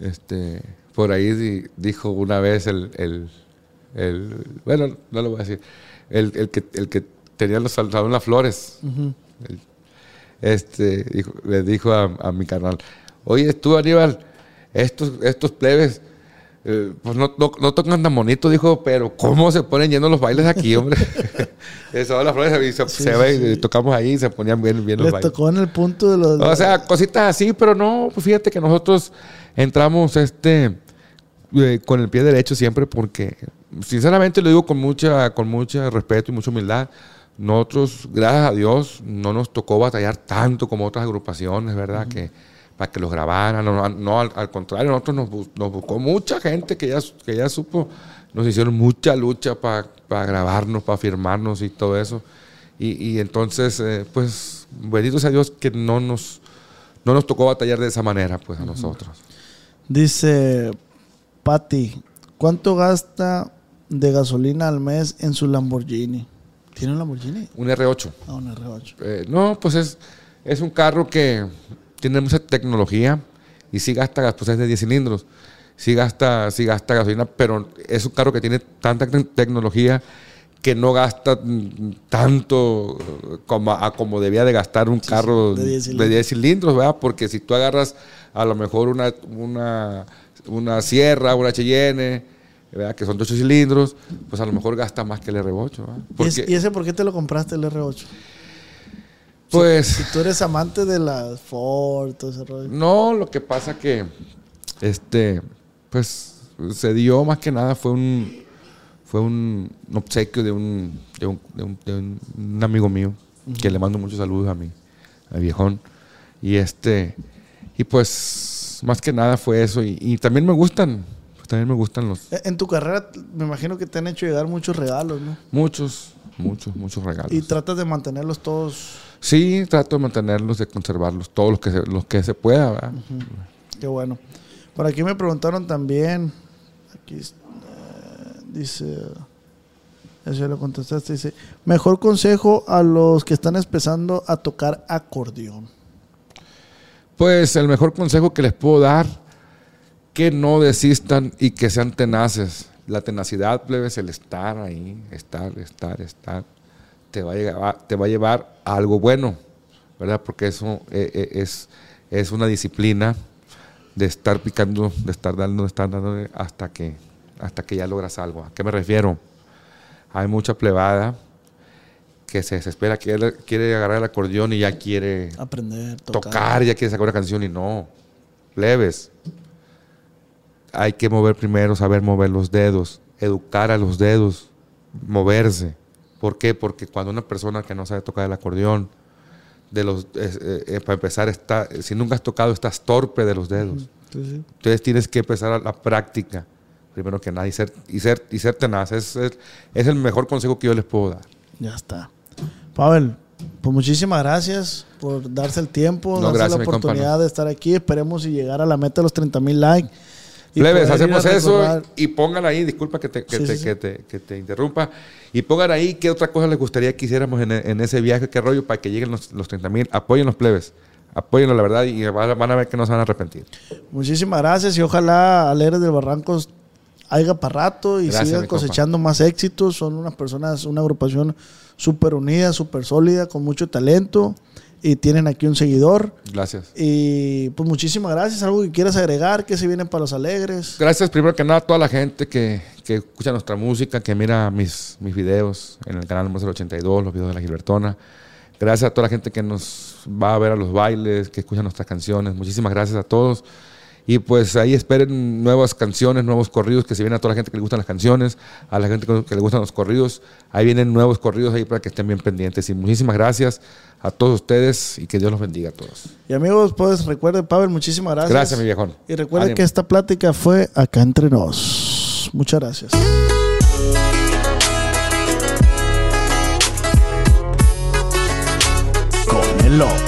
Este. Por ahí di- dijo una vez el. el, el- bueno, no lo voy a decir. El, el que, el que tenía los saltados las flores. Este, dijo- le dijo a, a mi carnal, oye, tú Aníbal, estos, estos plebes, eh, pues no, no, no tocan tan bonito, dijo, pero ¿cómo se ponen yendo los bailes aquí, hombre? Eso, las flores y se, Sí, se sí, ve, y tocamos ahí y se ponían bien, bien los Les bailes. tocó en el punto de los. O sea, cositas así, pero no, pues fíjate que nosotros entramos este eh, con el pie derecho siempre porque, sinceramente lo digo con mucha, con mucho respeto y mucha humildad, nosotros, gracias a Dios, no nos tocó batallar tanto como otras agrupaciones, ¿verdad? Que para que los grabaran, no, no, al, al contrario, nosotros nos, nos buscó mucha gente que ya, que ya supo, nos hicieron mucha lucha para grabarnos, para firmarnos y todo eso. Y, y entonces, eh, pues, bendito sea Dios que no nos, no nos tocó batallar de esa manera, pues, a nosotros. Dice Patti, ¿cuánto gasta de gasolina al mes en su Lamborghini? ¿Tiene un Lamborghini? Un R8. Ah, un R8. Eh, no, pues es, es un carro que tiene mucha tecnología y sí gasta, pues es de 10 cilindros, sí gasta, sí gasta gasolina, pero es un carro que tiene tanta te- tecnología que no gasta tanto eh, como, a como debía de gastar un carro de 10 de 10 cilindros, ¿verdad? Porque si tú agarras a lo mejor una, una, una Sierra, una Cheyenne, ¿verdad? Que son de 8 cilindros, pues a lo mejor gasta más que el R8, ¿verdad? ¿Y, Porque, ese- ¿Y ese por qué te lo compraste el R8? pues... Si tú eres amante de las Ford, todo ese rollo. No, lo que pasa que, este, pues, se dio más que nada fue un, fue un obsequio de un, de un, de un- de un- un amigo mío, que le mando muchos saludos a mi, a viejón. Y este, y pues, más que nada fue eso. Y, y también me gustan, pues, también me gustan los, Eh, En tu carrera me imagino que te han hecho llegar muchos regalos, ¿no? muchos, muchos, muchos regalos. Y tratas de mantenerlos todos. sí, trato de mantenerlos, de conservarlos, todos los que se, los que se pueda, ¿verdad? Qué bueno. Por aquí me preguntaron también. Aquí eh, dice. Eso ya lo contestaste. Dice: Mejor consejo a los que están empezando a tocar acordeón. Pues el mejor consejo que les puedo dar, que no desistan y que sean tenaces. La tenacidad, plebes, el estar ahí, estar, estar, estar, te va a llevar, te va a, llevar algo bueno, ¿verdad? Porque eso eh, eh, es, es una disciplina de estar picando, de estar dando, de estar dando hasta que, hasta que ya logras algo. ¿A qué me refiero? Hay mucha plebada que se desespera, quiere, quiere agarrar el acordeón y ya quiere Aprender, tocar. tocar, ya quieres sacar una canción y no. Leves. Hay que mover primero, saber mover los dedos, educar a los dedos, moverse. ¿Por qué? Porque cuando una persona que no sabe tocar el acordeón, de los, eh, eh, para empezar, está, si nunca has tocado, estás torpe de los dedos. Entonces tienes que empezar a la práctica, primero que nada, y ser, y ser, y ser tenaz. Es, es- es el mejor consejo que yo les puedo dar. Ya está. Pavel, pues muchísimas gracias por darse el tiempo, No, darse gracias, la oportunidad de estar aquí. Esperemos y llegar a la meta de los 30 mil likes. Plebes, hacemos eso y pongan ahí, disculpa que te, que Sí, te, sí, sí. Que te, que te interrumpa, y pongan ahí qué otra cosa les gustaría que hiciéramos en, en ese viaje, qué rollo, para que lleguen los, los 30 mil. Apoyen los plebes, apóyenlo la verdad y van, a- ver que no se van a arrepentir. Muchísimas gracias y ojalá Alegres del Barrancos haya para rato y Gracias, sigan compa. cosechando más éxitos. Son unas personas, una agrupación súper unida, súper sólida, con mucho talento. y tienen aquí un seguidor. Gracias. Y pues muchísimas gracias. ¿Algo que quieras agregar? ¿Qué se vienen para los alegres? Gracias primero que nada a toda la gente que, que escucha nuestra música, que mira mis, mis videos en el canal Música 82, los videos de la Gilbertona. Gracias a toda la gente que nos va a ver a los bailes, que escucha nuestras canciones. Muchísimas gracias a todos. Y pues ahí esperen nuevas canciones, nuevos corridos que se vienen a toda la gente que le gustan las canciones, a la gente que le gustan los corridos. Ahí vienen nuevos corridos ahí para que estén bien pendientes. Y muchísimas gracias a todos ustedes y que Dios los bendiga a todos. Y amigos, pues recuerden, Pavel, muchísimas gracias. Gracias, mi viejón. Y recuerden Ánimo. que esta plática fue acá entre nos. Muchas gracias. Con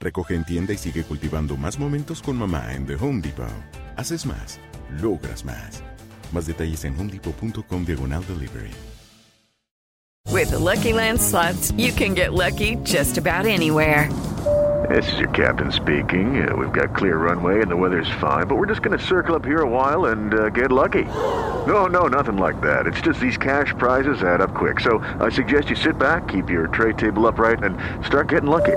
Recoge en tienda y sigue cultivando más momentos con mamá en The Home Depot. Haces más, logras más. Más detalles en homedepot.com diagonal delivery. With the Lucky Land slots, you can get lucky just about anywhere. This is your captain speaking. Uh, we've got clear runway and the weather's fine, but we're just going to circle up here a while and uh, get lucky. No, no, nothing like that. It's just these cash prizes add up quick. So I suggest you sit back, keep your tray table upright, and start getting lucky.